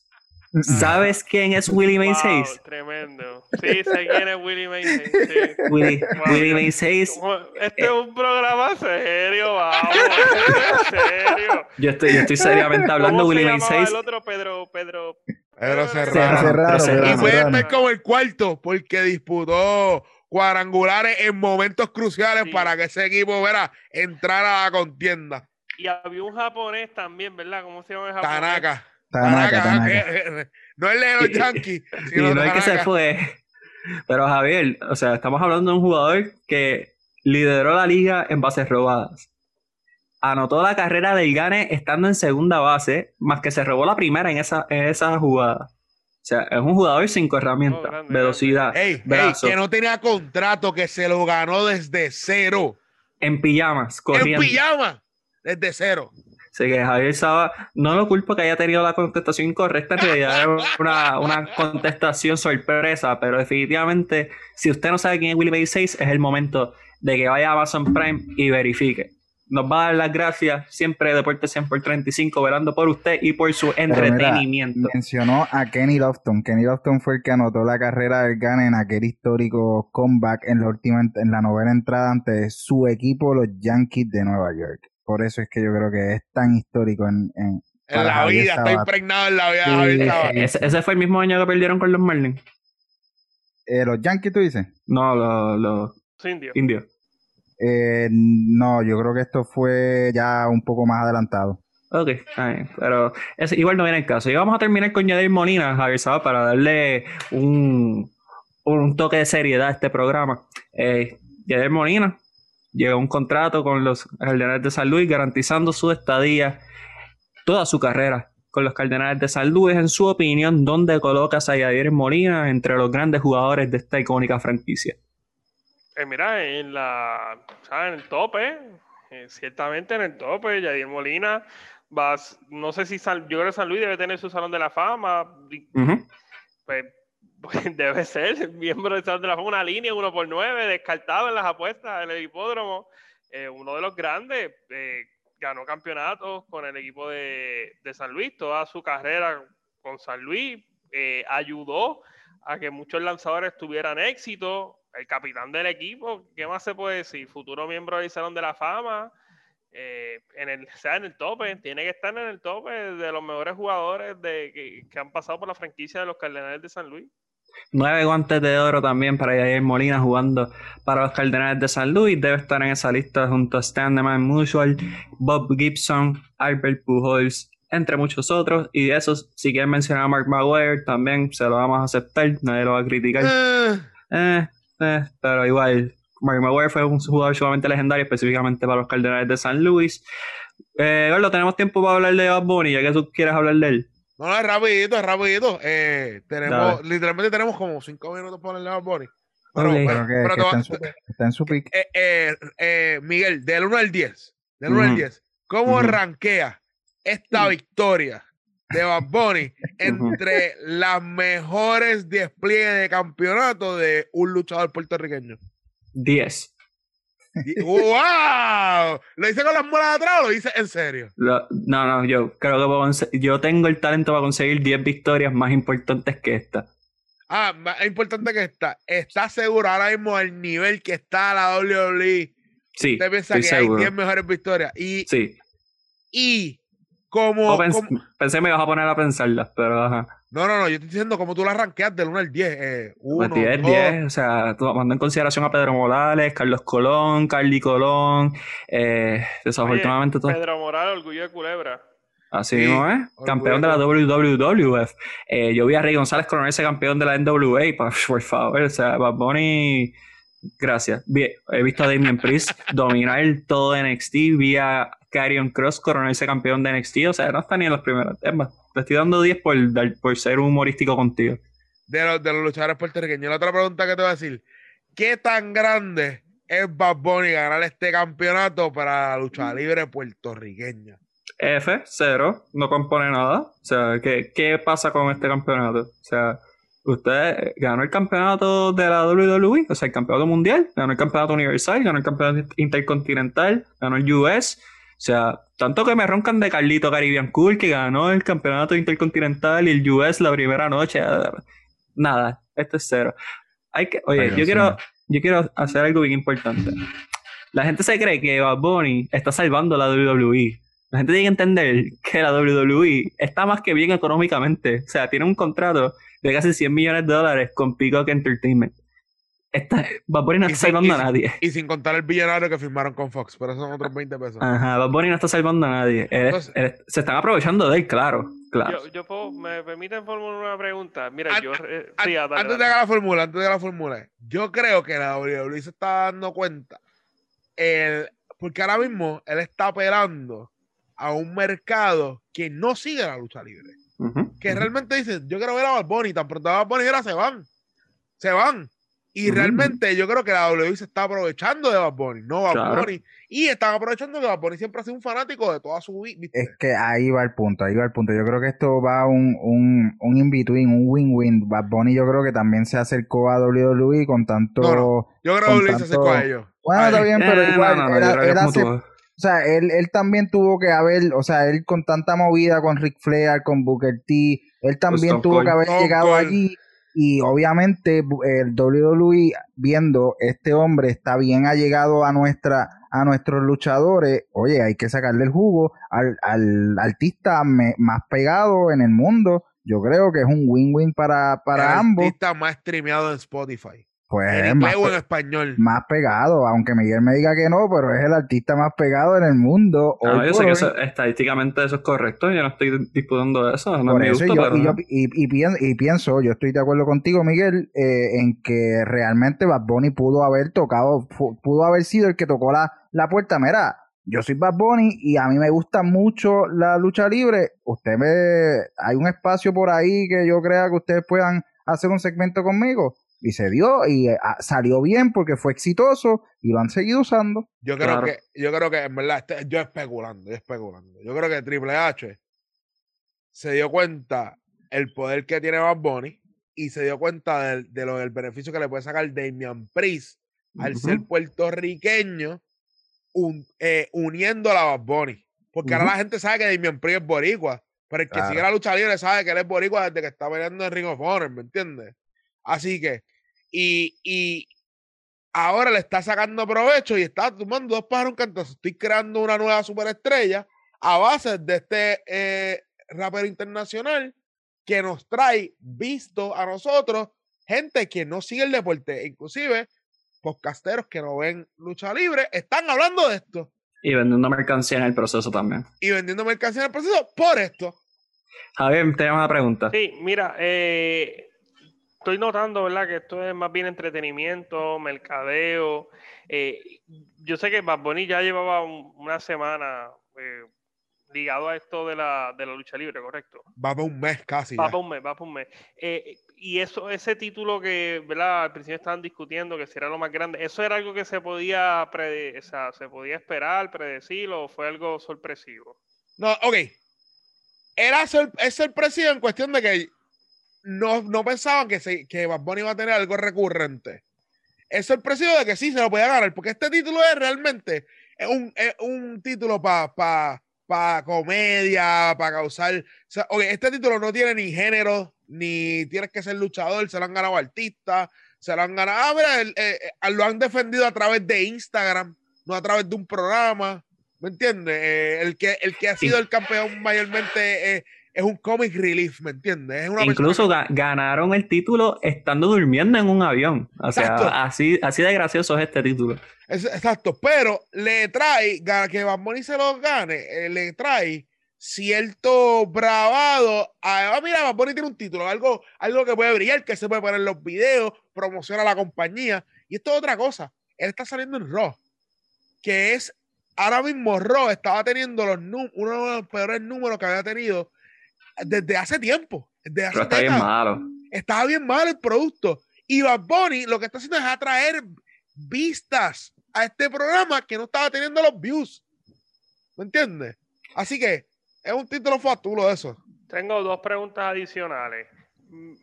¿Sabes quién es Willie Mays
Wow,
Hayes?
tremendo. Sí, sé quién es Willie Mays. Sí.
Willie,
Wow.
Willie Mays Hayes.
Este es un programa serio, vamos. Este es serio.
Yo estoy, yo estoy seriamente hablando de
¿Cómo
Willie Mays Hayes.
el otro Pedro, Pedro,
Pero
Serrano,
Serrano.
Serrano,
Serrano.
Y estar como el cuarto, porque disputó cuadrangulares en momentos cruciales
Sí.
para que ese equipo verá entrar a la contienda.
Y había un japonés también, ¿verdad? ¿Cómo se llama el japonés?
Tanaka.
Tanaka, Tanaka.
eh, eh, No el de los
Y-
Yankees,
Y no es que se fue. Pero Javier, o sea, estamos hablando de un jugador que lideró la liga en bases robadas. Anotó la carrera del Gane estando en segunda base, más que se robó la primera en esa, en esa jugada. O sea, es un jugador cinco herramientas,
Oh, grande,
velocidad,
Ey, que no tenía contrato, que se lo ganó desde cero.
en pijamas,
En
corriendo.
pijama, desde cero.
Así que Javier Saba, no lo culpo que haya tenido la contestación incorrecta, en realidad era una, una contestación sorpresa, pero definitivamente, si usted no sabe quién es Willie Mays Hayes, es el momento de que vaya a Amazon Prime y verifique. Nos va a dar las gracias, siempre Deporte 100 por 35, velando por usted y por su
mira,
entretenimiento.
mencionó a Kenny Lofton. Kenny Lofton fue el que anotó la carrera del Gane en aquel histórico comeback en la última en la novena entrada ante su equipo, los Yankees de Nueva York. por eso es que yo creo que es tan histórico en, en,
En la
Javier
vida, está impregnado en la vida de Javier.
Ese, ese fue el mismo año que perdieron con los Marlins.
Eh, los Yankees, tú dices.
No, los, los
Indio.
indios.
Eh, no, yo creo que esto fue ya un poco más adelantado.
Ok, pero ese igual no viene el caso. Y vamos a terminar con Yadier Molina, Javier Sabat, para darle un, un toque de seriedad a este programa. Eh, Yadier Molina llegó a un contrato con los Cardenales de San Luis, garantizando su estadía, toda su carrera con los Cardenales de San Luis. En su opinión, ¿dónde colocas a Yadier Molina entre los grandes jugadores de esta icónica franquicia?
Eh, mira, en la, el tope, eh, ciertamente en el tope, Yadier Molina, vas, no sé si San- yo creo que San Luis debe tener su salón de la fama, pues, pues, debe ser miembro del salón de la fama, una línea uno por nueve, descartado en las apuestas en el hipódromo, eh, uno de los grandes, eh, ganó campeonatos con el equipo de, de San Luis, toda su carrera con San Luis, eh, ayudó a que muchos lanzadores tuvieran éxito, el capitán del equipo, ¿qué más se puede decir? Futuro miembro del Salón de la Fama, eh, en el, o sea, en el tope, tiene que estar en el tope de los mejores jugadores de, que, que han pasado por la franquicia de los Cardenales de San Luis.
Nueve guantes de oro también para Yadier Molina jugando para los Cardenales de San Luis. Debe estar en esa lista junto a Stan Man Mutual, Bob Gibson, Albert Pujols, entre muchos otros. Y de esos, si quieren mencionar a Mark Maguire, también se lo vamos a aceptar. Nadie lo va a criticar.
Eh,
Eh, eh, pero igual, Mark Maguire fue un jugador sumamente legendario, específicamente para los Cardenales de San Luis. Eh, Gordo, tenemos tiempo para hablar de Bad Bunny, ya que tú quieres hablar de él.
no, no, es rapidito, es rapidito. Eh, tenemos,
Dale.
literalmente tenemos como cinco minutos para hablar de Bad Bunny. Pero,
está, en su, está en su pick.
eh, eh, eh, Miguel, del 1 al 10, del 1 al
Ujú.
10, ¿cómo rankea esta victoria de Bad Bunny entre las mejores despliegues de campeonato de un luchador puertorriqueño?
10.
Y- ¡Wow! ¿Lo hice con las muelas de atrás o lo hice en serio?
Lo- no, no, yo creo que puedo yo tengo el talento para conseguir 10 victorias más importantes que esta.
Ah, más importante que está. ¿Estás seguro ahora mismo del nivel que está la WWE?
Sí,
Usted piensa que hay
seguro.
10 mejores victorias. Y,
Sí.
y como,
No, pens-
como-
Pensé que me ibas a poner a pensarlas, pero ajá.
No, no, no, yo estoy diciendo como tú la ranqueas del 1 al 10. Eh, 1,
Pues 10, 10, o sea, tomando en consideración a Pedro Morales, Carlos Colón, Carly Colón, eh, desafortunadamente todo.
Pedro Morales, orgullo de Culebra.
Así
Sí,
mismo es.
orgullo
Campeón de la WWF. Eh, yo vi a Rey González coronarse campeón de la NWA, por favor. O sea, Bad Bunny, gracias. Vi- he visto a Damien Priest dominar todo NXT. Vi a Karrion Cross coronarse campeón de NXT. O sea, no está ni en los primeros temas. Te estoy dando 10 por, por ser humorístico contigo.
de los, de los luchadores puertorriqueños. La otra pregunta que te voy a decir: ¿Qué tan grande es Bad Bunny ganar este campeonato para la lucha libre puertorriqueña?
F, cero, no compone nada. O sea, ¿qué, qué pasa con este campeonato? O sea, usted ganó el campeonato de la WWE, o sea, el campeonato mundial, ganó el campeonato universal, ganó el campeonato intercontinental, ganó el US. O sea, tanto que me roncan de Carlito Caribbean Cool que ganó el campeonato intercontinental y el US la primera noche. Nada, esto es cero. Hay que, oye,
Ay,
yo quiero, yo quiero hacer algo bien importante. La gente se cree que Bad Bunny está salvando la WWE. La gente tiene que entender que la WWE está más que bien económicamente. O sea, tiene un contrato de casi 100 millones de dólares con Peacock Entertainment. Esta, Bad Bunny no está
sin-
salvando
y
a nadie.
Y sin contar el billonario que firmaron con Fox, pero son otros 20 pesos.
Ajá, Bad Bunny no está salvando a nadie. Él-
Entonces-
él- se están aprovechando de él, claro. claro.
Yo, yo puedo, me permiten formular una pregunta. Mira,
An-
yo. eh,
An-
sí, dale,
antes
dale.
de que la formula, antes de que la formule, yo creo que la WWE se está dando cuenta, el- porque ahora mismo él está apelando a un mercado que no sigue la lucha libre. Que realmente dicen, yo quiero ver a Bad Bunny, tan pronto a Bad Bunny ahora se van, se van. Y realmente yo creo que la WWE se está aprovechando de Bad Bunny, no Bad
Claro.
Bunny. Y están aprovechando que Bad Bunny siempre ha sido un fanático de toda su vida.
Es que ahí va el punto, ahí va el punto. Yo creo que esto va un, un, un in-between, un win-win. Bad Bunny yo creo que también se acercó a WWE con tanto...
No, no. Yo creo que WWE se acercó
tanto-
a ellos.
Bueno,
A
está bien, pero
Eh,
igual,
no,
o sea, él, él también tuvo que haber, o sea, él con tanta movida con Ric Flair, con Booker T, él también tuvo que haber llegado allí y obviamente el WWE viendo este hombre está bien allegado a nuestra a nuestros luchadores, oye, hay que sacarle el jugo al, al artista más pegado en el mundo. Yo creo que es un win-win para, para ambos.
El artista más streameado en Spotify.
Pues
en inglés o en español.
Más pegado, aunque Miguel me diga que no, pero es el artista más pegado en el mundo.
No, yo sé que estadísticamente eso es correcto, yo no estoy disputando eso, no me gusta,
y, y, pienso, yo estoy de acuerdo contigo, Miguel, eh, en que realmente Bad Bunny pudo haber tocado, pudo haber sido el que tocó la, la puerta. Mira, yo soy Bad Bunny y a mí me gusta mucho la lucha libre. Usted me, hay un espacio por ahí que yo crea que ustedes puedan hacer un segmento conmigo y se dio y eh, ah, salió bien porque fue exitoso y lo han seguido usando.
Yo creo que, yo creo que en verdad, este, yo especulando, yo especulando. Yo creo que Triple H se dio cuenta el poder que tiene Bad Bunny y se dio cuenta del, de lo del beneficio que le puede sacar Damian Priest al ser puertorriqueño eh, uniendo a la Bad Bunny. Porque ahora la gente sabe que Damian Priest es boricua, pero el que sigue la lucha libre sabe que él es boricua desde que está peleando en Ring of Honor, ¿me entiendes? Así que y, ahora le está sacando provecho y está tomando dos pájaros un Estoy creando una nueva superestrella a base de este eh, rapper internacional que nos trae visto a nosotros gente que no sigue el deporte, inclusive podcasteros que no ven lucha libre, están hablando de esto.
Y vendiendo mercancía en el proceso también.
Y vendiendo mercancía en el proceso por esto.
Javier, te llamo una pregunta.
Sí, mira, eh, estoy notando, ¿verdad? Que esto es más bien entretenimiento, mercadeo. Eh, yo sé que Bad Bunny ya llevaba una semana eh, ligado a esto de la, de la lucha libre, ¿correcto?
Va para un mes casi.
Va para un mes, va para un mes. Eh, y eso, ese título que, ¿verdad? Al principio estaban discutiendo que si era lo más grande, ¿eso era algo que se podía, o sea, se podía esperar, predecir o fue algo sorpresivo?
No, ok. Era es sorpresivo en cuestión de que no, no pensaban que, se, que Bad Bunny iba a tener algo recurrente. Es sorpresivo de que sí se lo podía ganar, porque este título es realmente un, es un título para pa, pa comedia, para causar. Este título no tiene ni género, ni tienes que ser luchador, se lo han ganado artistas, se lo han ganado. Ah, mira, eh, eh, lo han defendido a través de Instagram, no a través de un programa. ¿Me entiendes? Eh, el, que, el que ha sido el campeón mayormente es un comic relief, ¿me entiendes?
Incluso ganaron el título estando durmiendo en un avión. O sea, así, así de gracioso es este título.
exacto, pero le trae, que Bad Bunny se lo gane, eh, le trae cierto bravado. A, ah, mira, Bad Bunny tiene un título, algo, algo que puede brillar, que se puede poner en los videos, promociona a la compañía. Y esto es otra cosa. Él está saliendo en Raw, que es ahora mismo Raw estaba teniendo los uno de los peores números que había tenido desde hace tiempo. Desde hace
está bien malo.
Estaba bien malo el producto. Y Bad Bunny lo que está haciendo es atraer vistas a este programa que no estaba teniendo los views. ¿Me entiendes? Así que es un título fatulo eso.
Tengo dos preguntas adicionales. Mm,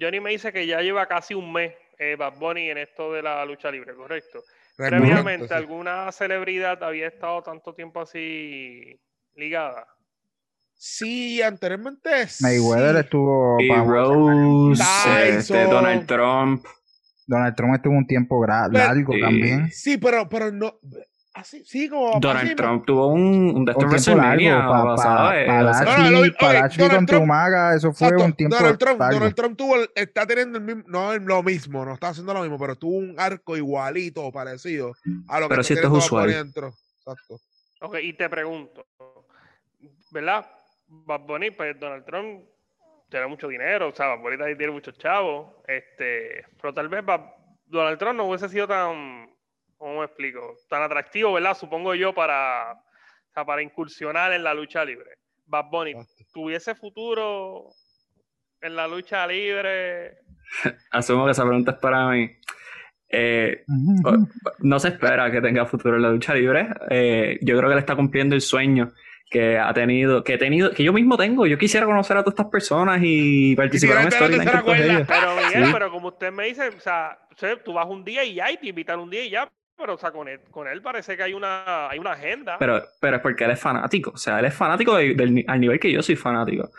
Johnny me dice que ya lleva casi un mes eh, Bad Bunny en esto de la lucha libre, ¿correcto? Previamente, ¿alguna celebridad había estado tanto tiempo así ligada?
Sí, anteriormente
Mayweather estuvo
Rose, este, Donald Trump.
Donald Trump estuvo un tiempo largo también.
Sí, pero, pero no. Así, sí, como.
Donald Trump tuvo un, un
un WrestleMania Para contra Umaga, eso fue un tiempo.
Donald Trump, Donald Trump tuvo, está teniendo el mismo, no lo mismo, no está haciendo lo mismo, pero tuvo un arco igualito, parecido a lo que
pero si esto es usual.
Exacto.
Ok, y te pregunto, ¿verdad? Bad Bunny, pues Donald Trump tiene mucho dinero, o sea, Bad Bunny tiene muchos chavos, este, pero tal vez Donald Trump no hubiese sido tan, ¿cómo me explico? Tan atractivo, ¿verdad? Supongo yo para, para incursionar en la lucha libre. Bad Bunny, ¿tuviese futuro en la lucha libre?
Asumo que esa pregunta es para mí. Eh, no se espera que tenga futuro en la lucha libre. Eh, yo creo que le está cumpliendo el sueño que ha tenido, que he tenido, que yo mismo tengo. Yo quisiera conocer a todas estas personas y participar en Storyline
con ellos. Pero Miguel, pero como usted me dice, o sea, tú vas un día y ya, y te invitan un día y ya, pero o sea, con él, con él parece que hay una, hay una agenda.
Pero, pero es porque él es fanático. O sea, él es fanático del, al nivel que yo soy fanático.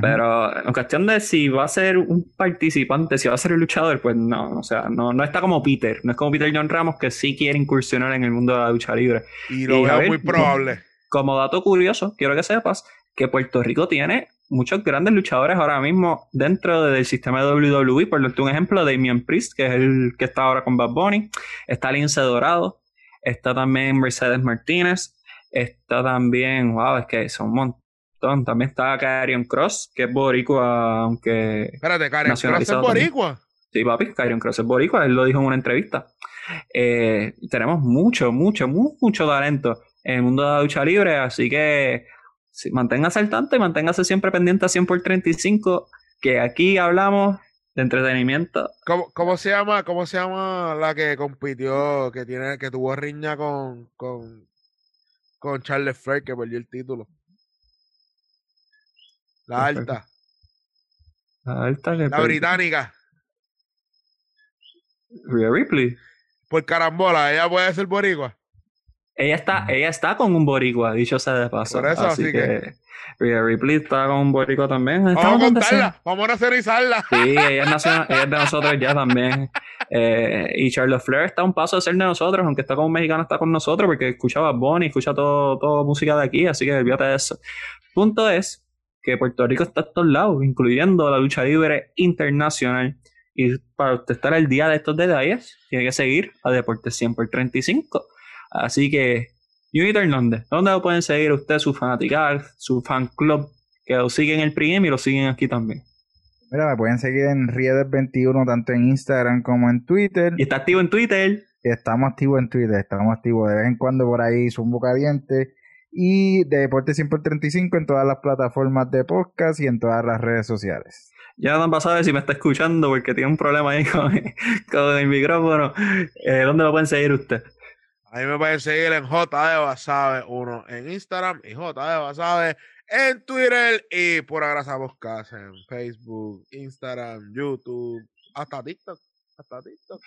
Pero en cuestión de si va a ser un participante, si va a ser un luchador, pues no. O sea, no, no está como Peter. No es como Peter John Ramos que sí quiere incursionar en el mundo de la lucha libre.
Y lo veo muy probable.
Como dato curioso, quiero que sepas que Puerto Rico tiene muchos grandes luchadores ahora mismo dentro del sistema de WWE. Por darte un ejemplo, Damien Priest, que es el que está ahora con Bad Bunny. Está Lince Dorado. Está también Mercedes Martínez. Está también, wow, es que son un montón. También está Kyrion Cross, que es boricua, aunque...
Espérate, Kyrion Cross es boricua.
Sí, papi, Kyrion Cross es boricua. Él lo dijo en una entrevista. Eh, tenemos mucho, mucho, mucho talento en el mundo de la lucha libre, así que manténgase al tanto y manténgase siempre pendiente a 100 por 35, que aquí hablamos de entretenimiento.
¿Cómo, cómo se llama cómo se llama la que compitió, que tiene que tuvo riña con, con, con Charles Flair, que perdió el título? La alta.
La alta que
La británica.
Rhea Ripley.
Por carambola, ella puede ser boricua.
Ella está, ella está con un boricua, dicho sea de paso. Por eso, así, que... Rhea Ripley está con un boricua también.
Vamos a contarla, vamos a nacionalizarla.
Sí, ella es, nacional, ella es de nosotros ya también. Eh, y Charlotte Flair está a un paso de ser de nosotros, aunque está como un mexicano, está con nosotros porque escuchaba Bonnie, escucha todo, todo música de aquí, así que olvídate de eso. Punto es que Puerto Rico está a todos lados, incluyendo la lucha libre internacional. Y para usted estar al día de estos detalles, tiene que seguir a Deportes 100 por 35 Así que, Unity Hernández, ¿dónde lo pueden seguir usted, su fanaticad, su fan club, que lo siguen el PM y lo siguen aquí también?
Mira, me pueden seguir en Riedes21 tanto en Instagram como en Twitter.
¿Y está activo en Twitter?
Estamos activos en Twitter, estamos activos de vez en cuando por ahí, Zumbo Caliente. Y de Deporte 135 en todas las plataformas de podcast y en todas las redes sociales.
Ya no sabe si me está escuchando porque tiene un problema ahí con, el micrófono. Eh, ¿Dónde lo pueden seguir usted?
A mí me pueden seguir en JD Basabe 1 en Instagram y JD Basabe en Twitter y por Grasa Podcast en Facebook, Instagram, YouTube, hasta TikTok. Hasta TikTok.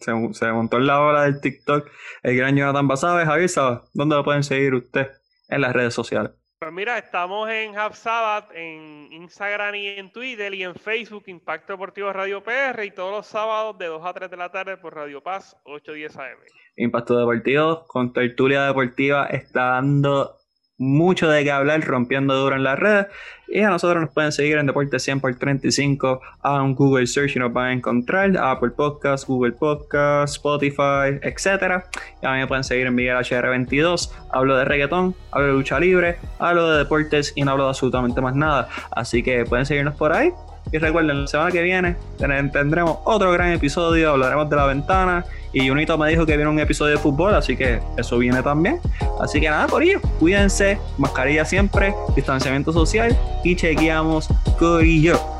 Se, se montó en la hora del TikTok el gran Jonathan Basabe. Javier, ¿dónde lo pueden seguir usted en las redes sociales?
Pues mira, estamos en Half Sabbath, en Instagram y en Twitter y en Facebook Impacto Deportivo Radio PR y todos los sábados de 2 a 3 de la tarde por Radio Paz 810 AM.
Impacto Deportivo con Tertulia Deportiva está dando mucho de qué hablar, rompiendo duro en las redes. Y a nosotros nos pueden seguir en Deporte 100 por 35, a un Google Search y nos van a encontrar, Apple Podcasts, Google Podcasts, Spotify, etc. Y a mí me pueden seguir en Miguel HR22. Hablo de reggaetón, hablo de lucha libre, hablo de deportes y no hablo de absolutamente más nada. Así que pueden seguirnos por ahí. Y recuerden, la semana que viene tendremos otro gran episodio, hablaremos de la ventana. Y Junito me dijo que viene un episodio de fútbol, así que eso viene también. Así que nada, Corillo, cuídense, mascarilla siempre, distanciamiento social y chequeamos Corillo.